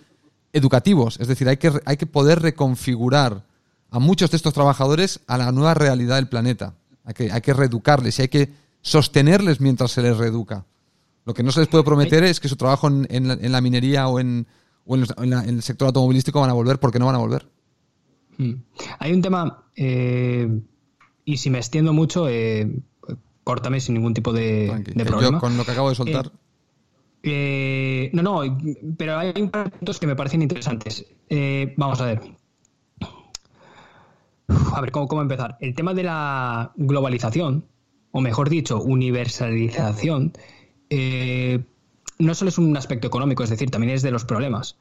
educativos. Es decir, hay que, hay que poder reconfigurar a muchos de estos trabajadores a la nueva realidad del planeta. Hay que, hay que reeducarles y hay que sostenerles mientras se les reeduca. Lo que no se les puede prometer es que su trabajo en, la, minería o, en, el sector automovilístico van a volver porque no van a volver. Mm. Hay un tema eh, y si me extiendo mucho, eh, córtame sin ningún tipo de, problema. con lo que acabo de soltar. Eh, eh, no, no, pero hay un par de puntos que me parecen interesantes. vamos a ver. A ver, ¿cómo, ¿cómo empezar? El tema de la globalización o mejor dicho, universalización, eh, no solo es un aspecto económico, es decir, también es de los problemas.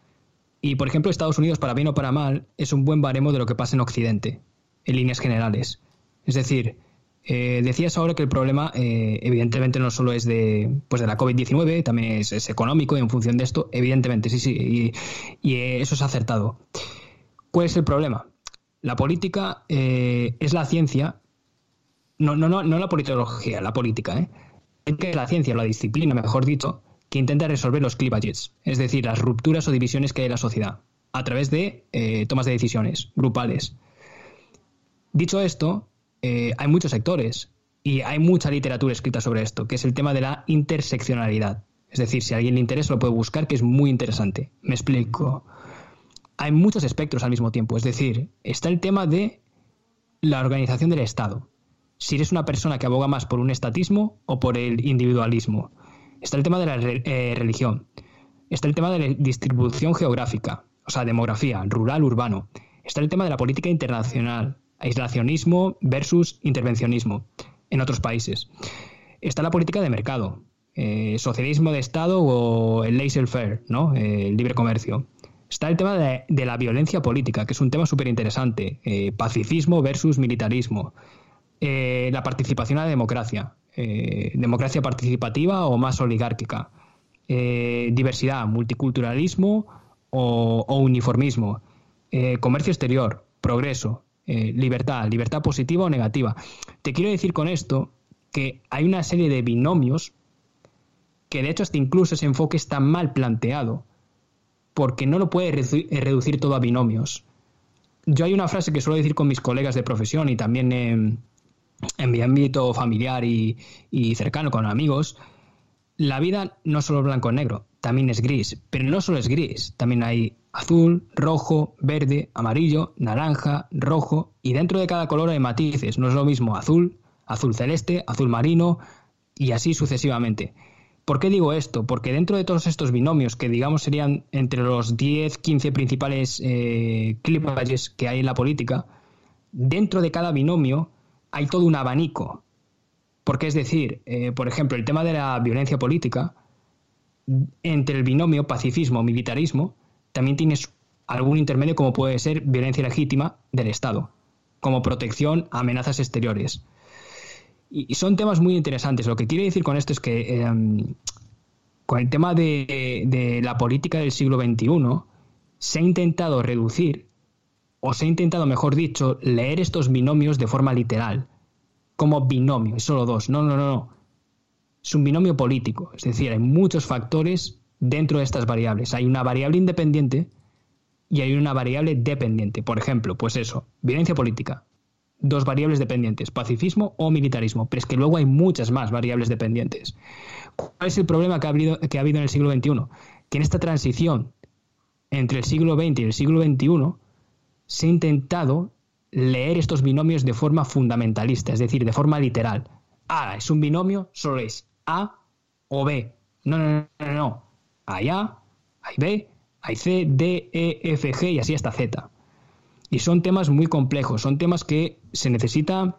Y, por ejemplo, Estados Unidos, para bien o para mal, es un buen baremo de lo que pasa en Occidente, en líneas generales. Es decir, eh, decías ahora que el problema, eh, evidentemente, no solo es de, pues de la COVID-19, también es, económico y en función de esto, evidentemente, sí, sí, y, eso es acertado. ¿Cuál es el problema? La política eh, es la ciencia, no, no, no, no la politología, la política, ¿eh? Es la ciencia, la disciplina, mejor dicho, que intenta resolver los cleavages, es decir, las rupturas o divisiones que hay en la sociedad, a través de tomas de decisiones grupales. Dicho esto, eh, hay muchos sectores y hay mucha literatura escrita sobre esto, que es el tema de la interseccionalidad. Es decir, si a alguien le interesa, lo puede buscar, que es muy interesante. Me explico. Hay muchos espectros al mismo tiempo. Es decir, está el tema de la organización del Estado. Si eres una persona que aboga más por un estatismo o por el individualismo. Está el tema de la eh, religión. Está el tema de la distribución geográfica, o sea, demografía, rural, urbano. Está el tema de la política internacional, aislacionismo versus intervencionismo en otros países. Está la política de mercado, eh, socialismo de Estado o el laissez-faire, ¿no? Eh, el libre comercio. Está el tema de, la violencia política, que es un tema súper interesante. Eh, pacifismo versus militarismo. la participación a la democracia. democracia participativa o más oligárquica. diversidad, multiculturalismo o, o uniformismo. comercio exterior, progreso, eh, libertad, libertad positiva o negativa. Te quiero decir con esto que hay una serie de binomios que de hecho hasta incluso ese enfoque está mal planteado, porque no lo puede eh, reducir todo a binomios. Yo hay una frase que suelo decir con mis colegas de profesión y también en, mi ámbito familiar y, y cercano con amigos, la vida no solo es blanco o negro, también es gris, pero no solo es gris, también hay azul, rojo, verde, amarillo, naranja, rojo y dentro de cada color hay matices, no es lo mismo azul, azul celeste, azul marino y así sucesivamente. ¿Por qué digo esto? Porque dentro de todos estos binomios, que digamos serían entre los 10, 15 principales eh, que hay en la política, dentro de cada binomio hay todo un abanico. Porque es decir, eh, por ejemplo, el tema de la violencia política, entre el binomio pacifismo-militarismo, también tienes algún intermedio como puede ser violencia legítima del Estado, como protección a amenazas exteriores. Y, son temas muy interesantes. Lo que quiero decir con esto es que em, con el tema de, la política del siglo XXI se ha intentado reducir, o se ha intentado, mejor dicho, leer estos binomios de forma literal, como binomio, y solo dos. No, no, no, no. Es un binomio político, es decir, hay muchos factores dentro de estas variables. Hay una variable independiente y hay una variable dependiente. Por ejemplo, pues eso, violencia política. Dos variables dependientes, pacifismo o militarismo. Pero es que luego hay muchas más variables dependientes. ¿Cuál es el problema que ha habido, que ha habido en el siglo XXI? Que en esta transición entre el siglo XX y el siglo XXI se ha intentado leer estos binomios de forma fundamentalista, es decir, de forma literal. A es un binomio, solo es A o B. No, no, no, no. Hay A, hay B, hay C, D, E, F, G y así hasta Z. Y son temas muy complejos, son temas que se necesita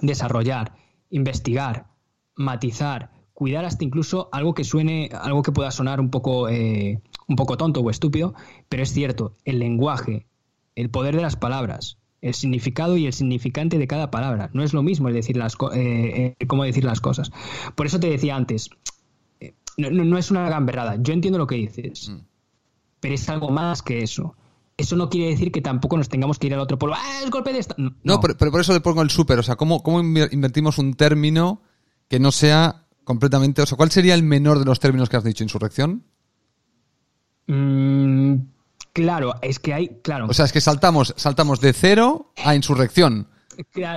desarrollar, investigar, matizar, cuidar hasta incluso algo que suene, algo que pueda sonar un poco, eh, un poco tonto o estúpido, pero es cierto, el lenguaje, el poder de las palabras, el significado y el significante de cada palabra. No es lo mismo el decir las eh, eh, cómo decir las cosas. Por eso te decía antes, no, es una gamberrada. Yo entiendo lo que dices, mm. pero es algo más que eso. Eso no quiere decir que tampoco nos tengamos que ir al otro polo. ¡Ah, el golpe de esta! No, pero, por eso le pongo el súper. O sea, ¿cómo, ¿cómo invertimos un término que no sea completamente. O sea, ¿cuál sería el menor de los términos que has dicho? ¿Insurrección? Mm, claro, es que hay. Claro. O sea, es que saltamos, saltamos de cero a insurrección.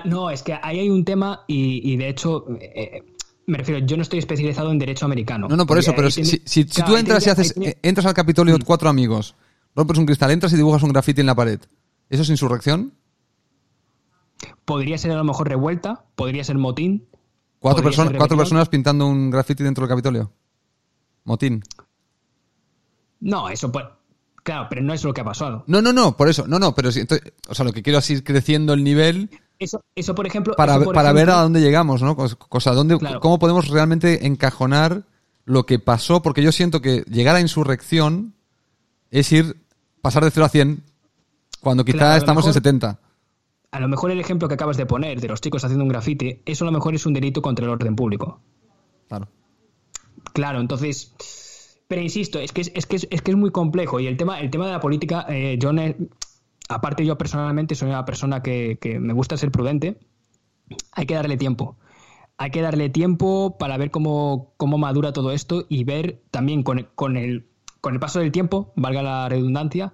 No, es que ahí hay un tema y, de hecho. Eh, me refiero, yo no estoy especializado en derecho americano. No, no, por eso, pero si, si, tú entras y haces, eh, entras al Capitolio mm. cuatro amigos, rompes un cristal, entras y dibujas un grafiti en la pared, ¿eso es insurrección? Podría ser a lo mejor revuelta, podría ser motín. Cuatro, personas cuatro personas pintando un grafiti dentro del Capitolio. Motín. No, eso pues, Claro, pero no es lo que ha pasado. No, no, no, por eso. No, no, pero si, o sea, lo que quiero es ir creciendo el nivel Eso, eso por ejemplo. Para, por para ver a dónde llegamos, ¿no? Cos- Cosa, dónde, Claro. cómo podemos realmente encajonar lo que pasó, porque yo siento que llegar a insurrección es ir, pasar de 0 a 100, cuando quizá Claro, estamos en mejor- 70. A lo mejor el ejemplo que acabas de poner de los chicos haciendo un grafiti, eso a lo mejor es un delito contra el orden público. Claro. Claro, entonces. Pero insisto, es que es, es que es, es que es muy complejo. Y el tema, el tema de la política, eh, aparte yo personalmente soy una persona que, que me gusta ser prudente, hay que darle tiempo. Hay que darle tiempo para ver cómo, cómo madura todo esto y ver también con, con, el, con el paso del tiempo, valga la redundancia,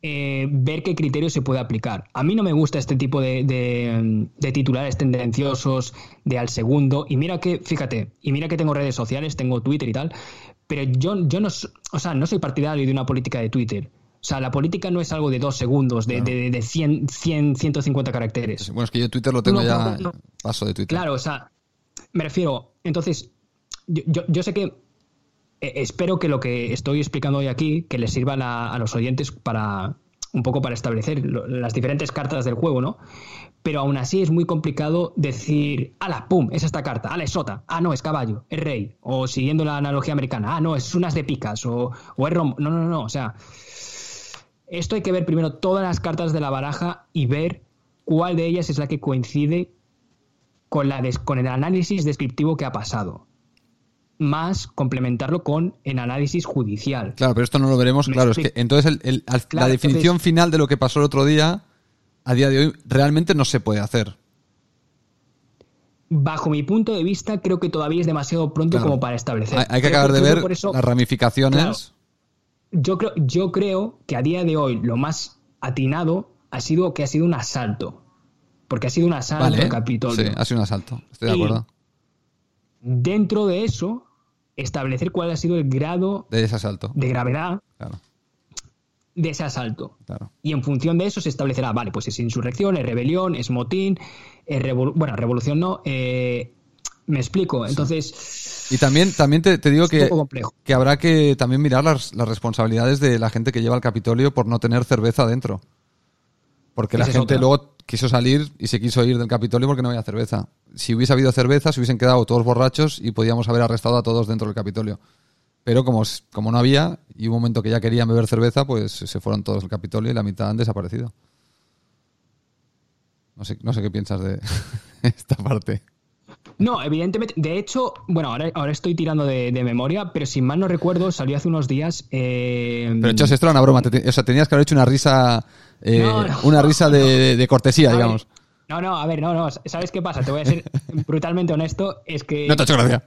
eh, ver qué criterio se puede aplicar. A mí no me gusta este tipo de, de- de titulares tendenciosos de al segundo. Y mira que, fíjate, y mira que tengo redes sociales, tengo Twitter y tal, pero yo, yo no, o sea, no soy partidario de una política de Twitter. O sea, la política no es algo de dos segundos, de, de, de 100, 100, 150 caracteres. Bueno, es que yo Twitter lo tengo No, ya, no, no. paso de Twitter. Claro, o sea, me refiero, entonces, yo, yo, yo sé que eh, espero que lo que estoy explicando hoy aquí, que les sirva la- a los oyentes para un poco para establecer las diferentes cartas del juego, ¿no? Pero aún así es muy complicado decir, ala, pum, es esta carta, ala, es sota, ah, no, es caballo, es rey, o siguiendo la analogía americana, ah, no, es unas de picas, o, o es rombo, no, no, no, o sea, esto hay que ver primero todas las cartas de la baraja y ver cuál de ellas es la que coincide con, la con el análisis descriptivo que ha pasado. Más complementarlo con el análisis judicial. Claro, pero esto no lo veremos. Me Claro, es que entonces el- el- al- Claro, la definición entonces- final de lo que pasó el otro día, a día de hoy, realmente no se puede hacer. Bajo mi punto de vista, creo que todavía es demasiado pronto Claro. como para establecer. Hay, hay que Creo acabar de ver eso- las ramificaciones. Claro. yo creo, yo creo que a día de hoy lo más atinado ha sido que ha sido un asalto. Porque ha sido un asalto Vale, al Capitolio. sí, ha sido un asalto. Estoy de acuerdo. Dentro de eso, establecer cuál ha sido el grado De ese asalto. de gravedad Claro, de ese asalto. claro. Y en función de eso se establecerá, vale, pues es insurrección, es rebelión, es motín, es revolu- bueno, revolución no. eh, me explico. Entonces, Y también, también te, te digo es que, que habrá que también mirar las, las responsabilidades de la gente que lleva al Capitolio por no tener cerveza dentro. Porque la gente luego quiso salir y se quiso ir del Capitolio porque no había cerveza. Si hubiese habido cerveza, se hubiesen quedado todos borrachos y podíamos haber arrestado a todos dentro del Capitolio. Pero como, como no había, y hubo un momento que ya querían beber cerveza, pues se fueron todos al Capitolio y la mitad han desaparecido. No sé, no sé qué piensas de esta parte. No, evidentemente, de hecho, bueno, ahora, ahora estoy tirando de, de memoria, pero si mal no recuerdo, salió hace unos días. eh, Pero Chos, esto era una broma. te o sea, tenías que haber hecho una risa, eh, No, no. una risa de, cortesía, digamos. No, no, a ver, no, no, ¿sabes qué pasa? Te voy a ser brutalmente honesto, es que... No te ha hecho gracia.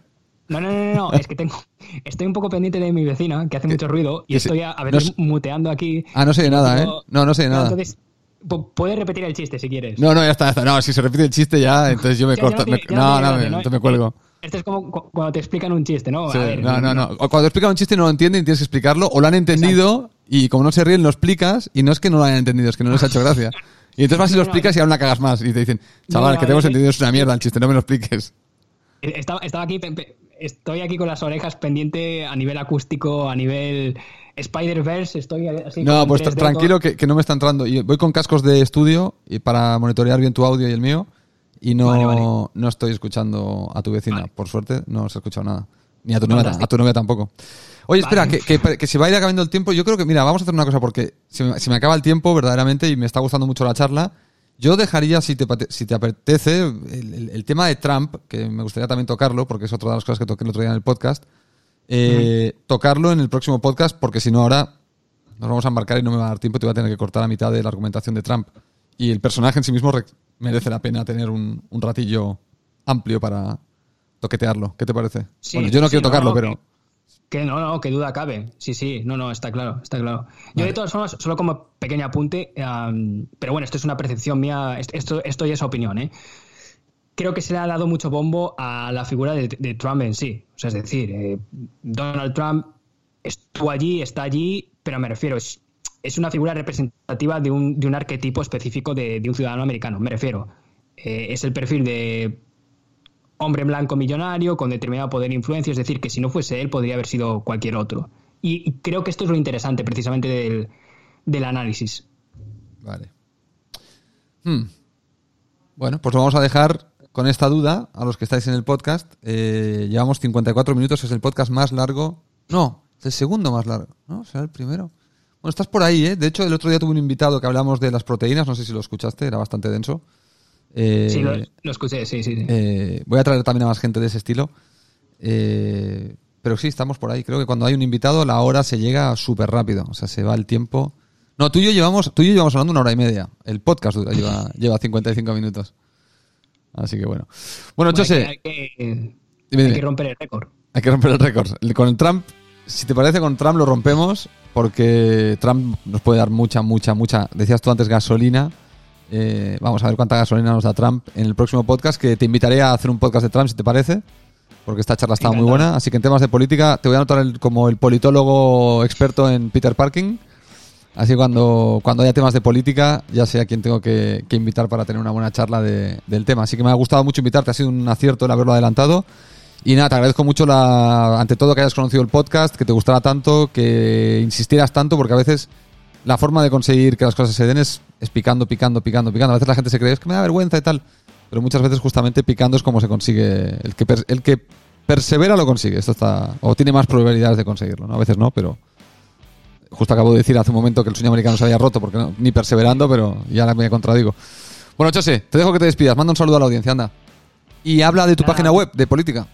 No, no, no, no, no, es que tengo, estoy un poco pendiente de mi vecina, que hace mucho ruido, y estoy a, a no veces muteando aquí. Ah, no sé de nada, ¿eh? No, no sé de nada. Entonces, pu- puedes repetir el chiste si quieres. No, no, ya está, ya está. No, si se repite el chiste ya, entonces yo me Ya- corto. ya no, no, gracia, me, entonces me cuelgo. Esto es como cu- cuando te explican un chiste, ¿no? Sí, A ver, no, no, no. O Cuando explican un chiste y no lo entienden y tienes que explicarlo, o lo han entendido y como no se ríen lo explicas y no es que no lo hayan entendido, es que no les ha hecho gracia. Y entonces vas y lo explicas y aún la cagas más y te dicen, chaval, No, que te hemos eh, entendido, es una mierda el chiste, no me lo expliques. Estaba, estaba aquí, estoy aquí con las orejas pendiente a nivel acústico, a nivel Spider-Verse, estoy así. No, pues 3D, tranquilo que, que no me está entrando. Y voy con cascos de estudio y para monitorear bien tu audio y el mío. Y no, Vale, vale. no estoy escuchando a tu vecina. Vale. Por suerte, no se ha escuchado nada. Ni a tu novia, a tu novia tampoco. Oye, espera, que, que, que se va a ir acabando el tiempo. Yo creo que, mira, vamos a hacer una cosa porque se me, se me acaba el tiempo verdaderamente y me está gustando mucho la charla. Yo dejaría, si te, si te apetece, el, el- el tema de Trump, que me gustaría también tocarlo, porque es otra de las cosas que toqué el otro día en el podcast, eh, tocarlo en el próximo podcast, porque si no ahora nos vamos a embarcar y no me va a dar tiempo, te voy a tener que cortar a mitad de la argumentación de Trump. Y el personaje en sí mismo re- merece la pena tener un, un ratillo amplio para toquetearlo. ¿Qué te parece? Sí, bueno, yo no quiero no, tocarlo, pero... Que no, no, que duda cabe. Sí, sí, no, no, está claro, está claro. Yo Vale. de todas formas, solo como pequeño apunte, pero bueno, esto es una percepción mía, est- esto, esto ya es opinión, ¿eh? Creo que se le ha dado mucho bombo a la figura de, de Trump en sí. O sea, es decir, eh, Donald Trump estuvo allí, está allí, pero me refiero, es, es una figura representativa de un, de un arquetipo específico de, de un ciudadano americano, me refiero. Eh, es el perfil de hombre blanco millonario con determinado poder e influencia, es decir, que si no fuese él podría haber sido cualquier otro. Y, creo que esto es lo interesante precisamente del, del análisis. Vale. Hmm. Bueno, pues lo vamos a dejar con esta duda a los que estáis en el podcast. Eh, llevamos 54 minutos, es el podcast más largo. No, es el segundo más largo, ¿no? ¿Será el primero? Bueno, estás por ahí, ¿eh? De hecho, el otro día tuve un invitado que hablamos de las proteínas, no sé si lo escuchaste, era bastante denso. Eh, Sí, lo, lo escuché, sí, sí. sí. eh, voy a traer también a más gente de ese estilo. Eh, pero sí, estamos por ahí. Creo que cuando hay un invitado, la hora se llega súper rápido. O sea, se va el tiempo. No, tú y yo llevamos, tú y yo llevamos hablando una hora y media. El podcast dura- lleva, lleva 55 minutos. Así que bueno. Bueno, Bueno, José, hay, que, hay que- hay romper el récord. hay que romper el récord. Con el Trump, si te parece, con Trump lo rompemos porque Trump nos puede dar mucha, mucha, mucha. Decías tú antes gasolina. Eh, vamos a ver cuánta gasolina nos da Trump en el próximo podcast, que te invitaré a hacer un podcast de Trump, si te parece, porque esta charla está muy buena. Así que en temas de política te voy a anotar el- como el politólogo experto en Peter Parking. Así cuando, cuando haya temas de política, ya sé a quién tengo que, que invitar para tener una buena charla de- del tema. Así que me ha gustado mucho invitarte, ha sido un acierto el haberlo adelantado. Y nada, te agradezco mucho la, ante todo que hayas conocido el podcast, que te gustara tanto, que insistieras tanto, porque a veces la forma de conseguir que las cosas se den es, es picando, picando, picando, picando. A veces la gente se cree, es que me da vergüenza y tal. Pero muchas veces justamente picando es como se consigue. El que, per- el que persevera lo consigue. Esto está. O tiene más probabilidades de conseguirlo, ¿no? A veces no, pero. Justo acabo de decir hace un momento que el sueño americano se había roto, porque no, ni perseverando, pero ya me contradigo. Bueno, José, te dejo que te despidas. Manda un saludo a la audiencia, anda. Y habla de tu página web, de política.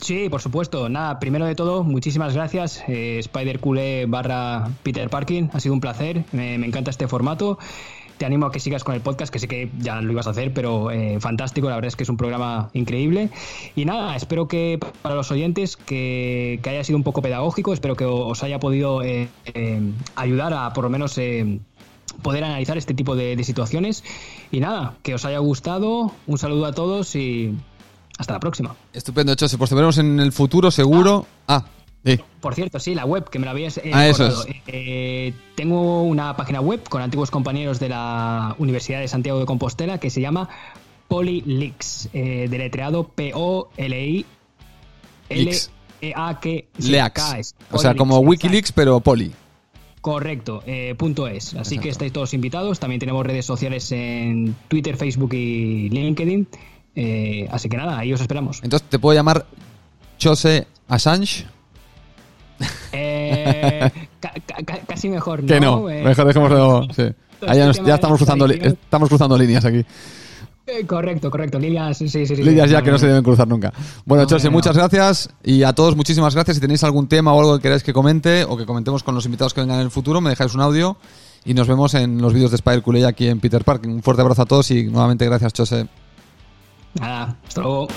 Sí, por supuesto. Nada, primero de todo, muchísimas gracias. Eh, Spider Culé barra Peter Parkin. Ha sido un placer. Me, encanta este formato. Te animo a que sigas con el podcast, que sé que ya lo ibas a hacer, pero eh, fantástico. La verdad es que es un programa increíble. Y nada, espero que para los oyentes que, haya sido un poco pedagógico, espero que os haya podido eh, eh, ayudar a por lo menos poder analizar este tipo de, de situaciones. Y nada, que os haya gustado. Un saludo a todos y hasta la próxima. Estupendo, José. Pues te veremos en el futuro, seguro. Ah, sí. Por cierto, sí, la web que me la habías eh, Ah, eso recordado. Eh, tengo una página web con antiguos compañeros de la Universidad de Santiago de Compostela que se llama Polylix, eh, deletreado P-O-L-I Lix. L-E-A-K sí, Leax. K es. O sea, como. Wikileaks, pero poli. Correcto, eh, punto es. Así Exacto. que estáis todos invitados. También tenemos redes sociales en Twitter, Facebook y LinkedIn. Eh, así que nada, ahí os esperamos. Entonces, ¿te puedo llamar José Assange? Eh, ca- ca- ca- casi mejor, ¿no? Que no. Eh, Mejor dejémoslo. Sí. todo Ahí ya, nos- estamos cruzando, estamos líneas aquí. Eh, correcto, correcto. Lidias, sí, sí, sí. Líneas ya que no se deben cruzar nunca. Bueno, No, no. muchas gracias. Y a todos, muchísimas gracias. Si tenéis algún tema o algo que queráis que comente o que comentemos con los invitados que vengan en el futuro, me dejáis un audio. Y nos vemos en los vídeos de Spider Culey aquí en Peter Park. Un fuerte abrazo a todos y nuevamente gracias, José. Nada, hasta luego.